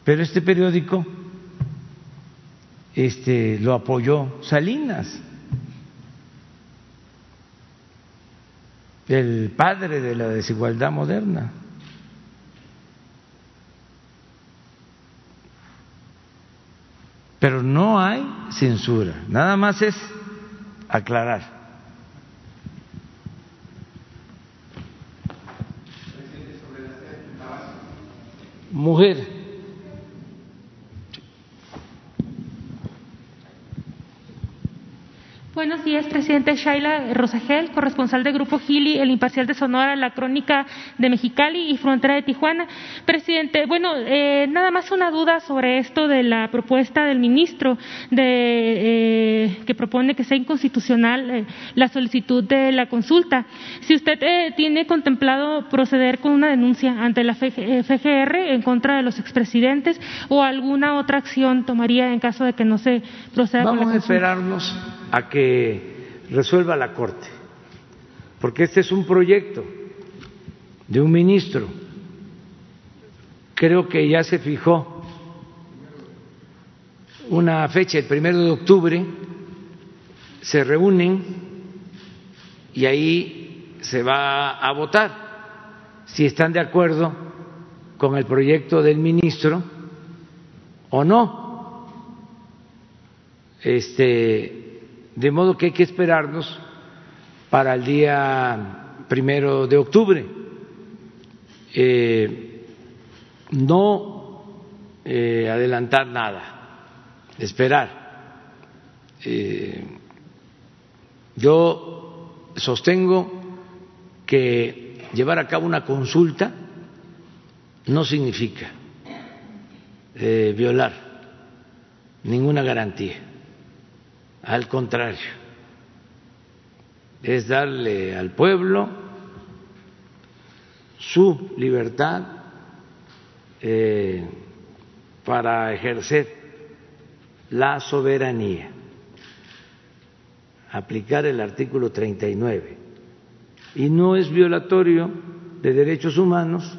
pero este periódico este, lo apoyó Salinas, el padre de la desigualdad moderna. Pero no hay censura, nada más es aclarar. Mujer. Buenos días, presidente Shaila Rosagel, corresponsal del Grupo Gili, El Imparcial de Sonora, La Crónica de Mexicali y Frontera de Tijuana. Presidente, bueno, eh, nada más una duda sobre esto de la propuesta del ministro de, eh, que propone que sea inconstitucional eh, la solicitud de la consulta. Si usted tiene contemplado proceder con una denuncia ante la FGR en contra de los expresidentes o alguna otra acción tomaría en caso de que no se proceda con la consulta. Vamos a esperarnos a que resuelva la Corte, porque este es un proyecto de un ministro. Creo que ya se fijó una fecha, el primero de octubre, se reúnen y ahí se va a votar si están de acuerdo con el proyecto del ministro o no. Este, de modo que hay que esperarnos para el día primero de octubre. Eh, no eh, adelantar nada, esperar. Eh, yo sostengo que llevar a cabo una consulta no significa violar ninguna garantía. Al contrario, es darle al pueblo su libertad eh, para ejercer la soberanía, aplicar el artículo 39. Y no es violatorio de derechos humanos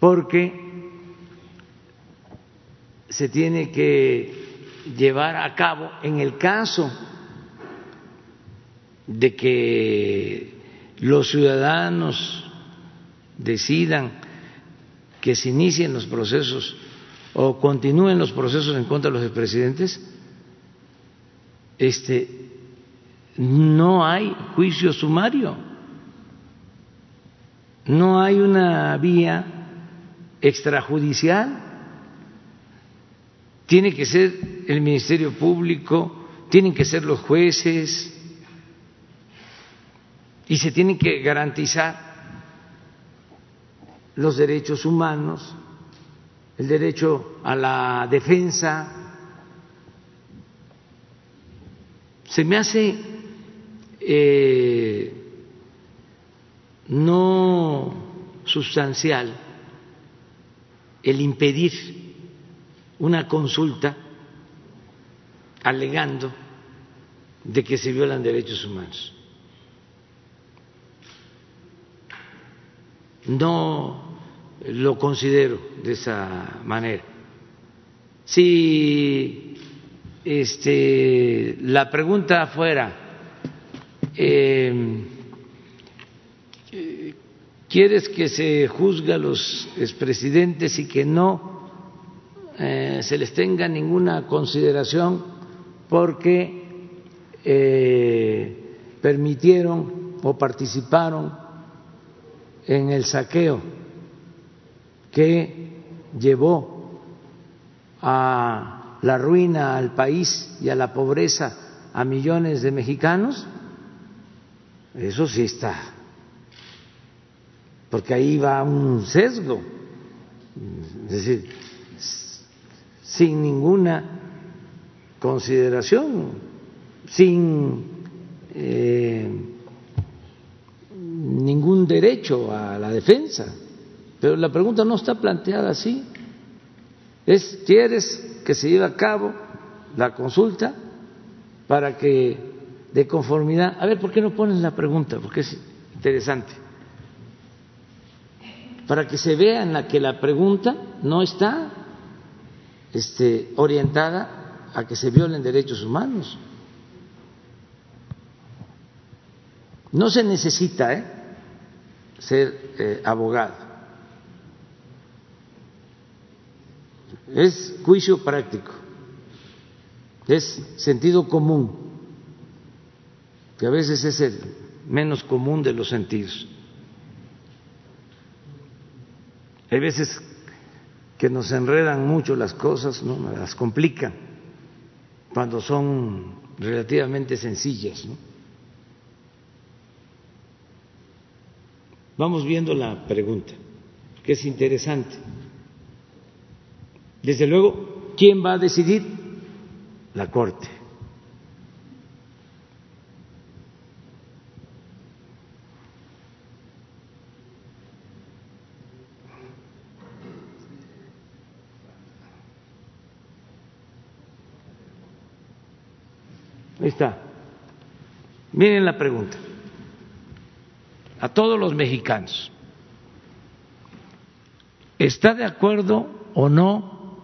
porque se tiene que llevar a cabo en el caso de que los ciudadanos decidan que se inicien los procesos o continúen los procesos en contra de los expresidentes, este, no hay juicio sumario, no hay una vía extrajudicial, tiene que ser el Ministerio Público, tienen que ser los jueces, y se tienen que garantizar los derechos humanos, el derecho a la defensa. Se me hace eh, no sustancial el impedir una consulta alegando de que se violan derechos humanos. no lo considero de esa manera. Si este, la pregunta fuera, em, ¿quieres que se juzgue a los expresidentes y que no eh, se les tenga ninguna consideración porque eh, permitieron o participaron en el saqueo que llevó a la ruina al país y a la pobreza a millones de mexicanos, eso sí está, porque ahí va un sesgo, es decir, sin ninguna consideración, sin eh, ningún derecho a la defensa. Pero la pregunta no está planteada así. Es, ¿quieres que se lleve a cabo la consulta para que de conformidad... A ver, ¿por qué no pones la pregunta? Porque es interesante. Para que se vea en la que la pregunta no está este, orientada a que se violen derechos humanos. No se necesita ¿eh? ser eh, abogado. Es juicio práctico, es sentido común, que a veces es el menos común de los sentidos. Hay veces que nos enredan mucho las cosas, ¿no? las complican cuando son relativamente sencillas. Vamos viendo la pregunta, que es interesante. Desde luego, ¿quién va a decidir? La Corte. Ahí está. Miren la pregunta a todos los mexicanos. ¿Está de acuerdo o no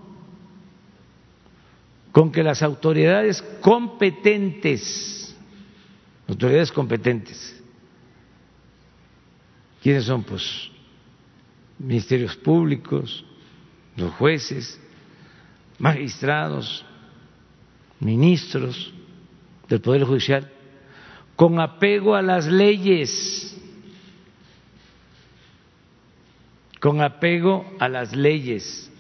con que las autoridades competentes, autoridades competentes, ¿quiénes son? Pues ministerios públicos, los jueces, magistrados, ministros del Poder Judicial, con apego a las leyes, con apego a las leyes,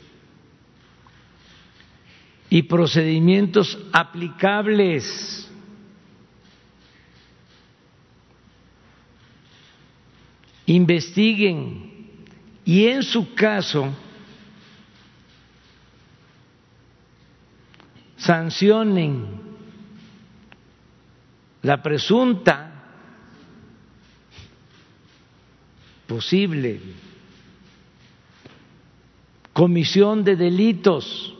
y procedimientos aplicables. Investiguen y en su caso sancionen la presunta posible comisión de delitos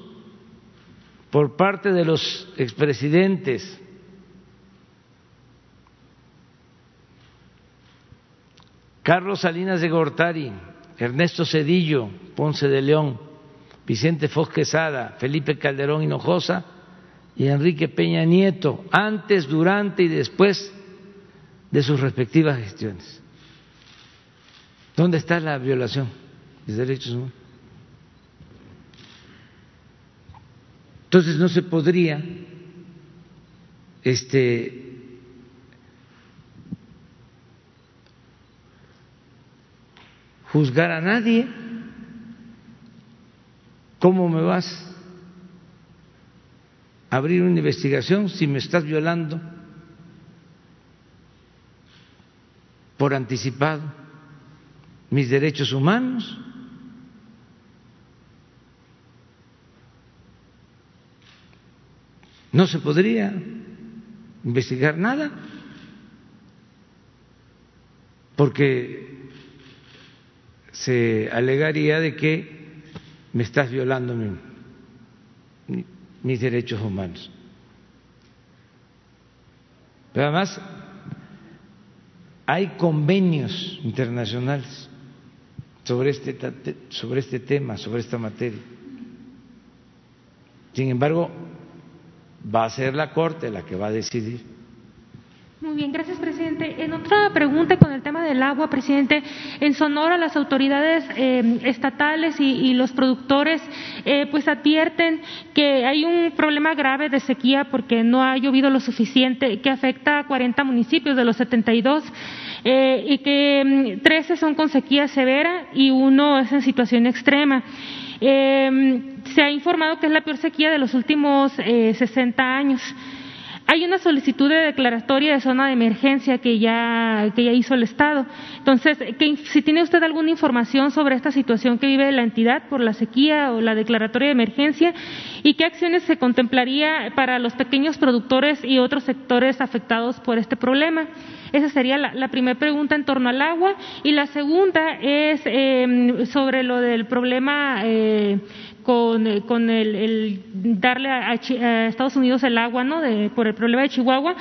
por parte de los expresidentes. Carlos Salinas de Gortari, Ernesto Cedillo, Ponce de León, Vicente Foz Quesada, Felipe Calderón Hinojosa y Enrique Peña Nieto, antes, durante y después de sus respectivas gestiones. ¿Dónde está la violación de derechos humanos? Entonces no se podría este juzgar a nadie. ¿Cómo me vas abrir una investigación si me estás violando por anticipado mis derechos humanos? No se podría investigar nada porque se alegaría de que me estás violando mis derechos humanos. Pero además hay convenios internacionales sobre este, sobre este tema, sobre esta materia. Sin embargo, va a ser la Corte la que va a decidir. Muy bien, gracias, presidente. En otra pregunta con el tema del agua, presidente, en Sonora las autoridades eh, estatales y, los productores eh, pues advierten que hay un problema grave de sequía porque no ha llovido lo suficiente, que afecta a 40 municipios de los 72 eh, y que 13 mm, son con sequía severa y uno es en situación extrema. Eh, se ha informado que es la peor sequía de los últimos eh, 60 años. Hay una solicitud de declaratoria de zona de emergencia que ya, que ya hizo el Estado. Entonces, si tiene usted alguna información sobre esta situación que vive la entidad por la sequía o la declaratoria de emergencia y qué acciones se contemplaría para los pequeños productores y otros sectores afectados por este problema. Esa sería la, primera pregunta en torno al agua. Y la segunda es eh, sobre lo del problema. Eh, con, eh, con el, darle a, Estados Unidos el agua, ¿no? por el problema de Chihuahua,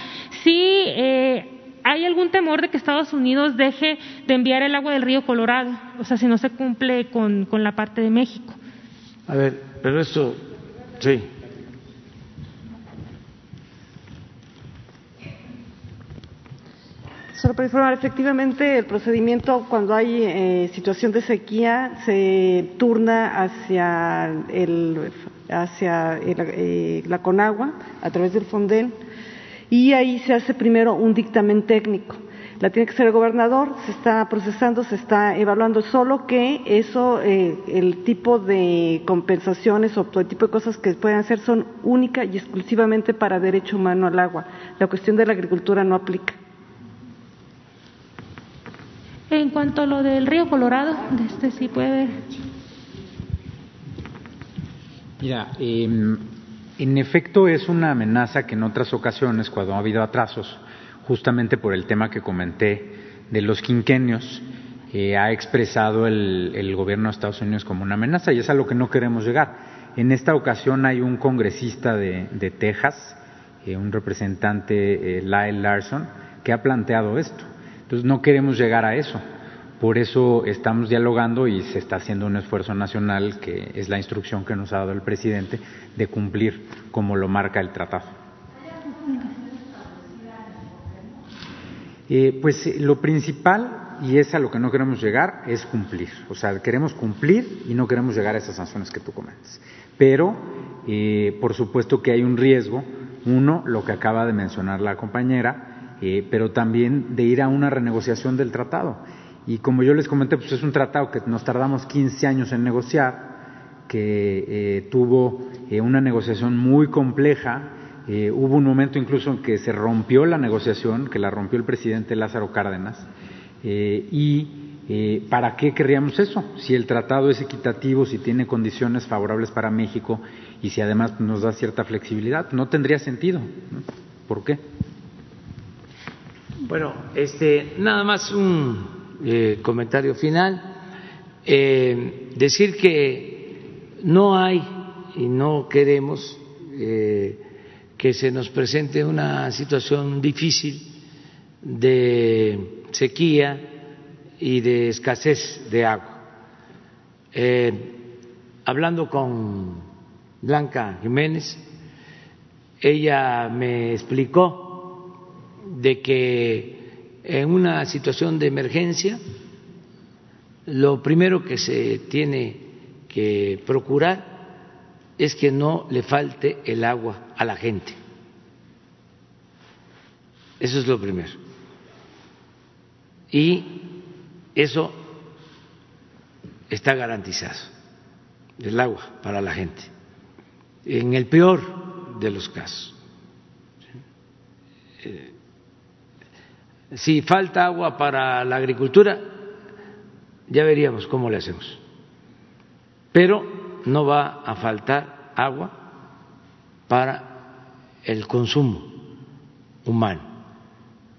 sí eh, hay algún temor de que Estados Unidos deje de enviar el agua del río Colorado, o sea, si no se cumple con, con la parte de México. A ver, pero eso, sí. Solo para informar, efectivamente el procedimiento cuando hay eh, situación de sequía se turna hacia, el, hacia eh, la Conagua a través del Fonden y ahí se hace primero un dictamen técnico. La tiene que ser el gobernador, se está procesando, se está evaluando, solo que eso, eh, el tipo de compensaciones o todo el tipo de cosas que pueden hacer son única y exclusivamente para derecho humano al agua. La cuestión de la agricultura no aplica. En cuanto a lo del río Colorado, este sí puede ver. Mira, em, en efecto es una amenaza que en otras ocasiones, cuando ha habido atrasos, justamente por el tema que comenté de los quinquenios, eh, ha expresado el, gobierno de Estados Unidos como una amenaza y es a lo que no queremos llegar. En esta ocasión hay un congresista de, Texas, eh, un representante, eh, Lyle Larson, que ha planteado esto entonces no queremos llegar a eso. Por eso estamos dialogando y se está haciendo un esfuerzo nacional, que es la instrucción que nos ha dado el presidente, de cumplir como lo marca el tratado. Eh, pues eh, lo principal, y es a lo que no queremos llegar, es cumplir. O sea, queremos cumplir y no queremos llegar a esas sanciones que tú comentas. Pero, eh, por supuesto que hay un riesgo. Uno, lo que acaba de mencionar la compañera, eh, pero también de ir a una renegociación del tratado. Y como yo les comenté, pues es un tratado que nos tardamos 15 años en negociar que eh, tuvo eh, una negociación muy compleja. Eh, hubo un momento incluso en que se rompió la negociación, que la rompió el presidente Lázaro Cárdenas. ¿Y para qué querríamos eso? Si el tratado es equitativo, si tiene condiciones favorables para México y si además nos da cierta flexibilidad, no tendría sentido. ¿Por qué? Bueno, este, nada más un comentario final. decir que no hay y no queremos eh, que se nos presente una situación difícil de sequía y de escasez de agua. Eh, hablando con Blanca Jiménez, ella me explicó de que en una situación de emergencia lo primero que se tiene que procurar es que no le falte el agua a la gente. Eso es lo primero. Y eso está garantizado, el agua para la gente, en el peor de los casos. Eh, si falta agua para la agricultura, ya veríamos cómo le hacemos pero no va a faltar agua para el consumo humano.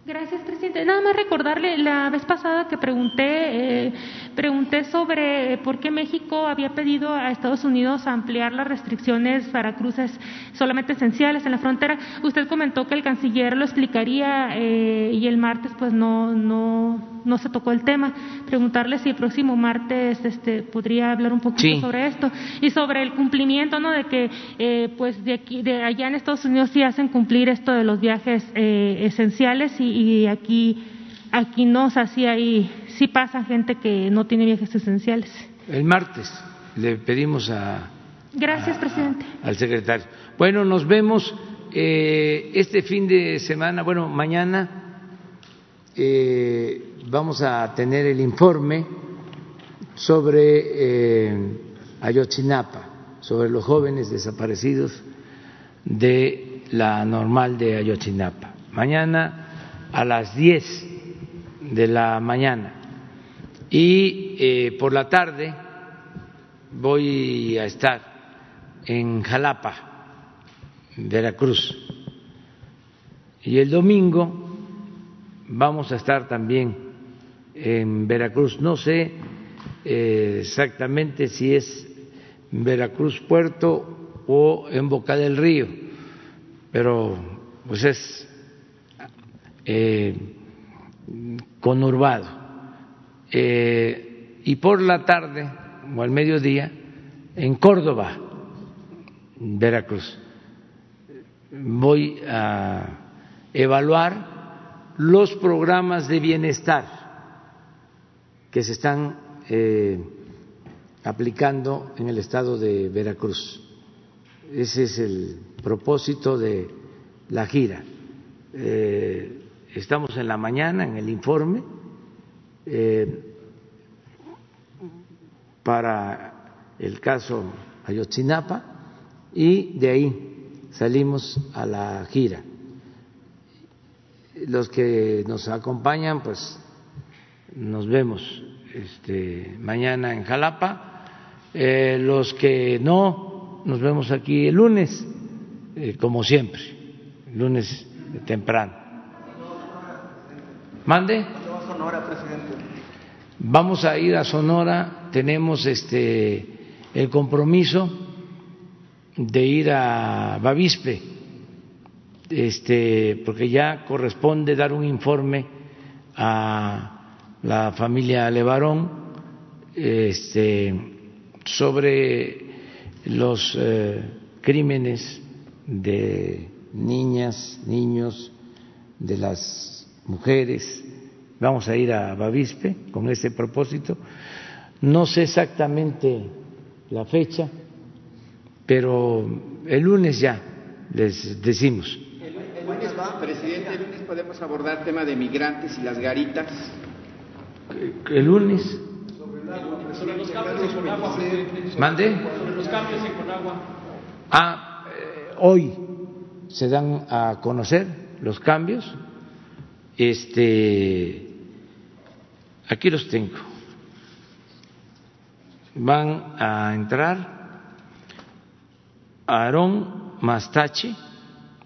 Gracias, presidente. Nada más recordarle la vez pasada que pregunté, eh, pregunté sobre por qué México había pedido a Estados Unidos ampliar las restricciones para cruces solamente esenciales en la frontera. Usted comentó que el canciller lo explicaría eh, y el martes pues no no no se tocó el tema. Preguntarle si el próximo martes este podría hablar un poquito sobre esto y sobre el cumplimiento, ¿no? De que eh, pues de aquí de allá en Estados Unidos sí hacen cumplir esto de los viajes esenciales y y aquí, aquí no, o sea, sí, hay, sí pasa gente que no tiene viajes esenciales. El martes le pedimos a. Gracias, presidente. Al secretario. Bueno, nos vemos eh, este fin de semana, bueno, mañana eh, vamos a tener el informe sobre eh, Ayotzinapa, sobre los jóvenes desaparecidos de la normal de Ayotzinapa. Mañana a las 10 de la mañana y eh, por la tarde voy a estar en Jalapa, Veracruz. Y el domingo vamos a estar también en Veracruz. No sé eh, exactamente si es Veracruz Puerto o en Boca del Río, pero pues es eh, conurbado. Eh, y por la tarde o al mediodía en Córdoba, Veracruz. Voy a evaluar los programas de bienestar que se están eh, aplicando en el estado de Veracruz. Ese es el propósito de la gira. Eh, estamos en la mañana en el informe eh, para el caso Ayotzinapa y de ahí salimos a la gira. Los que nos acompañan, pues nos vemos este, mañana en Jalapa. Eh, los que no, nos vemos aquí el lunes, eh, como siempre, lunes temprano. Mande. Vamos a ir a Sonora, tenemos este el compromiso de ir a Bavispe, este, porque ya corresponde dar un informe a la familia Levarón este, sobre los eh, crímenes de niñas, niños, de las mujeres, vamos a ir a Bavispe con ese propósito. No sé exactamente la fecha, pero el lunes ya les decimos. El, lunes va, presidente, el lunes podemos abordar el tema de migrantes y las garitas. El lunes. Sobre los cambios en Conagua, presidente. ¿Mande? Sobre los cambios en Conagua. Ah, eh, hoy se dan a conocer los cambios. Este, aquí los tengo. Van a entrar Aarón Mastache,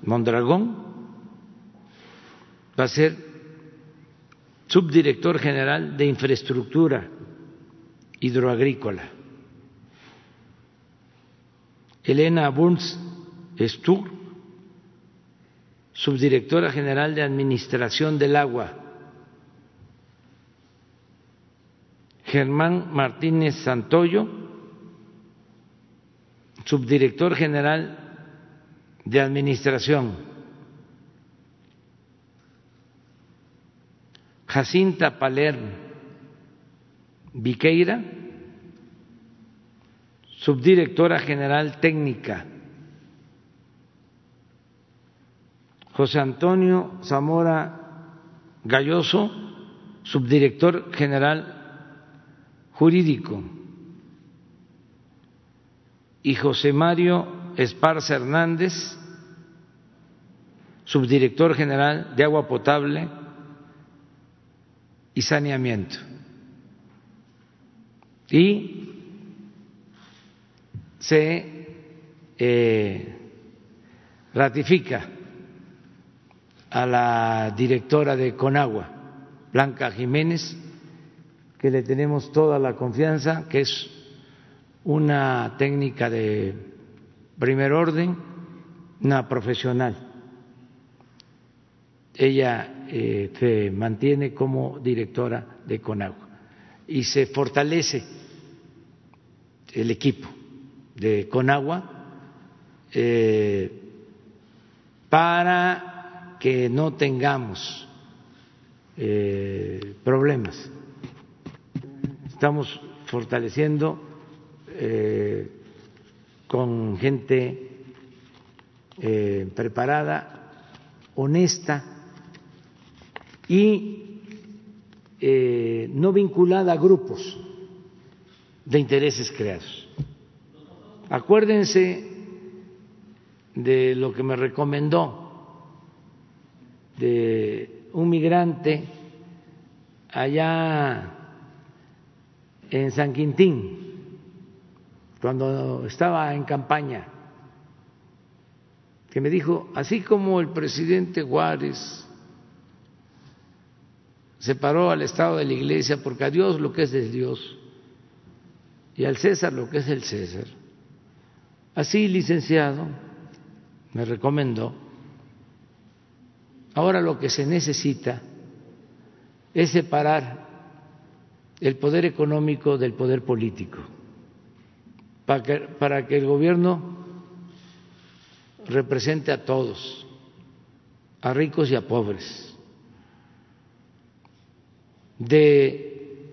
Mondragón, va a ser subdirector general de infraestructura hidroagrícola. Elena Burns Stur, subdirectora general de Administración del Agua. Germán Martínez Santoyo, subdirector general de Administración. Jacinta Palermo Viqueira, subdirectora general técnica. José Antonio Zamora Galloso, subdirector general jurídico. Y José Mario Esparza Hernández, subdirector general de agua potable y saneamiento. Y se eh, ratifica a la directora de Conagua, Blanca Jiménez, que le tenemos toda la confianza, que es una técnica de primer orden, una profesional. Ella eh, se mantiene como directora de Conagua y se fortalece el equipo de Conagua eh, para que no tengamos eh, problemas. Estamos fortaleciendo eh, con gente eh, preparada, honesta y eh, no vinculada a grupos de intereses creados. Acuérdense de lo que me recomendó de un migrante allá en San Quintín, cuando estaba en campaña, que me dijo, así como el presidente Juárez separó al Estado de la Iglesia porque a Dios lo que es de Dios y al César lo que es del César, así licenciado me recomendó, ahora lo que se necesita es separar el poder económico del poder político para que, para que el gobierno represente a todos, a ricos y a pobres, de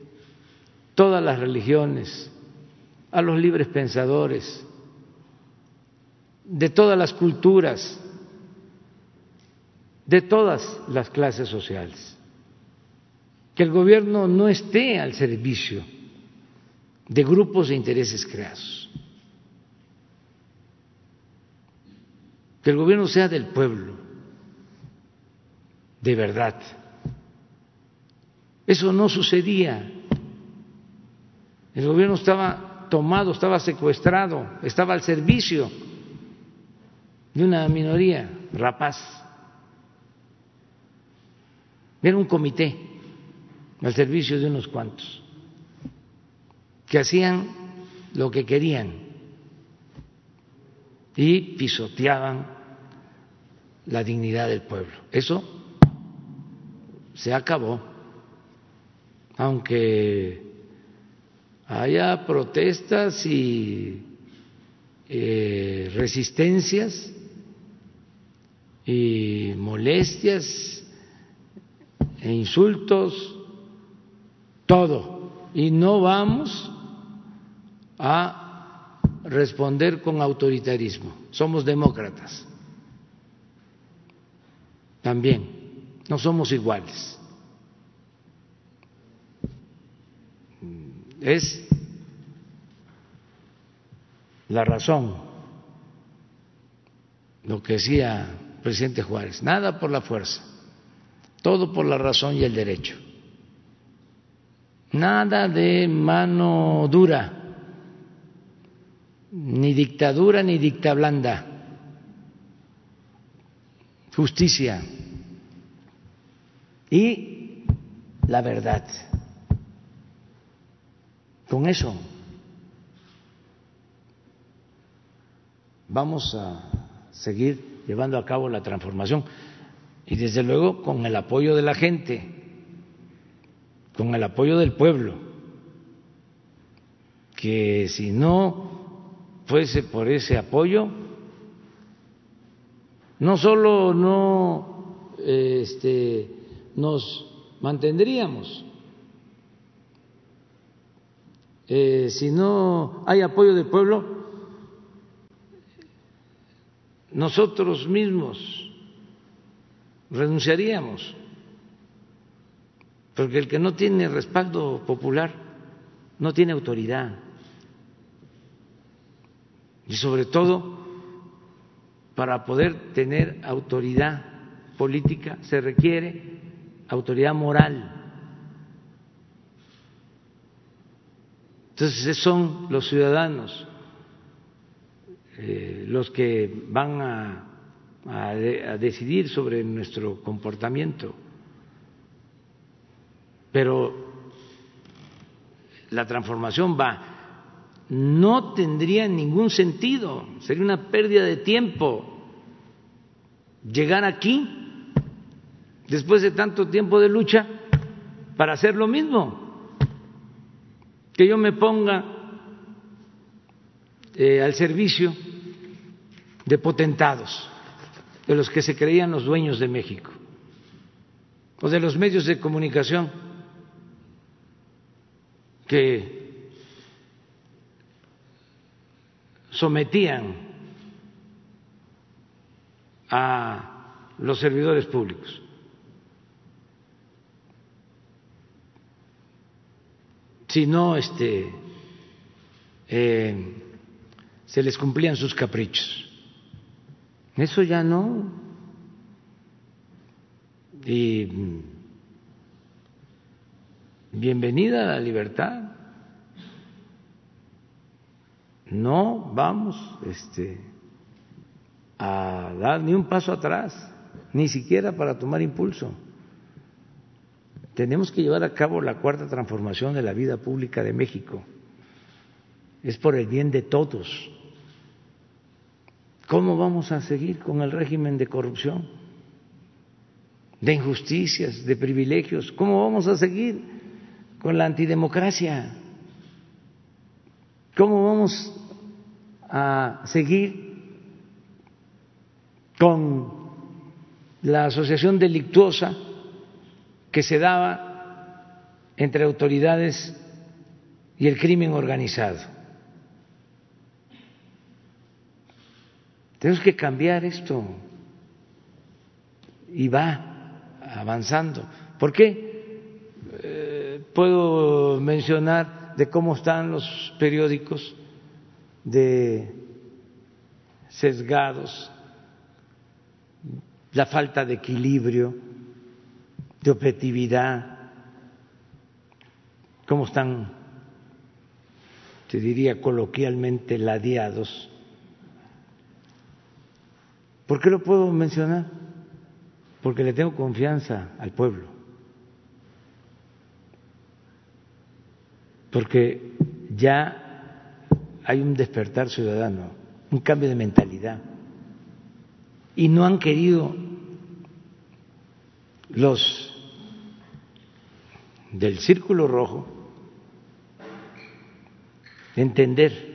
todas las religiones, a los libres pensadores, de todas las culturas, de todas las clases sociales. Que el gobierno no esté al servicio de grupos de intereses creados. Que el gobierno sea del pueblo, de verdad. Eso no sucedía. El gobierno estaba tomado, estaba secuestrado, estaba al servicio de una minoría rapaz. Era un comité al servicio de unos cuantos que hacían lo que querían y pisoteaban la dignidad del pueblo. Eso se acabó, aunque haya protestas y eh, resistencias y molestias e insultos, todo. Y no vamos a responder con autoritarismo. Somos demócratas. También, no somos iguales. Es la razón, lo que decía el presidente Juárez, nada por la fuerza, todo por la razón y el derecho. Nada de mano dura, ni dictadura ni dicta blanda. Justicia y la verdad. Con eso vamos a seguir llevando a cabo la transformación y desde luego con el apoyo de la gente con el apoyo del pueblo, que si no fuese por ese apoyo, no solo no este, nos mantendríamos, eh, si no hay apoyo del pueblo, nosotros mismos renunciaríamos porque el que no tiene respaldo popular no tiene autoridad. Y sobre todo, para poder tener autoridad política se requiere autoridad moral. Entonces son los ciudadanos eh, los que van a, a decidir sobre nuestro comportamiento pero la transformación va. No tendría ningún sentido, sería una pérdida de tiempo llegar aquí, después de tanto tiempo de lucha, para hacer lo mismo, que yo me ponga eh, al servicio de potentados, de los que se creían los dueños de México, o de los medios de comunicación que sometían a los servidores públicos. Si no, este, eh, se les cumplían sus caprichos. Eso ya no. Y bienvenida a la libertad. No vamos este, a dar ni un paso atrás, ni siquiera para tomar impulso. Tenemos que llevar a cabo la cuarta transformación de la vida pública de México. Es por el bien de todos. ¿Cómo vamos a seguir con el régimen de corrupción, de injusticias, de privilegios? ¿Cómo vamos a seguir con la antidemocracia? ¿Cómo vamos a seguir con la asociación delictuosa que se daba entre autoridades y el crimen organizado? Tenemos que cambiar esto y va avanzando. ¿Por qué? Puedo mencionar de cómo están los periódicos de sesgados, la falta de equilibrio, de objetividad, cómo están, te diría coloquialmente, ladeados. ¿Por qué lo puedo mencionar? Porque le tengo confianza al pueblo. Porque ya hay un despertar ciudadano, un cambio de mentalidad. Y no han querido los del círculo rojo entender,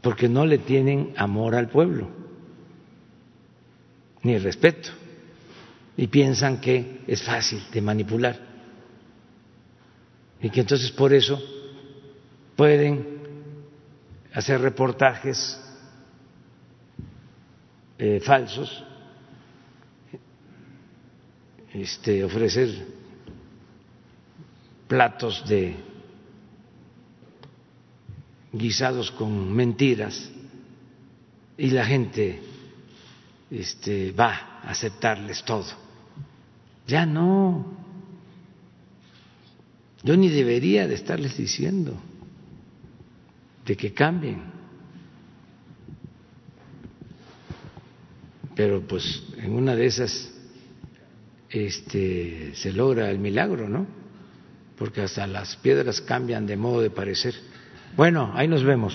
porque no le tienen amor al pueblo, ni respeto, y piensan que es fácil de manipular y que entonces por eso pueden hacer reportajes eh, falsos, este, ofrecer platos de guisados con mentiras y la gente este, va a aceptarles todo. Ya no. Yo ni debería de estarles diciendo de que cambien. Pero pues en una de esas este, se logra el milagro, ¿no? Porque hasta las piedras cambian de modo de parecer. Bueno, ahí nos vemos.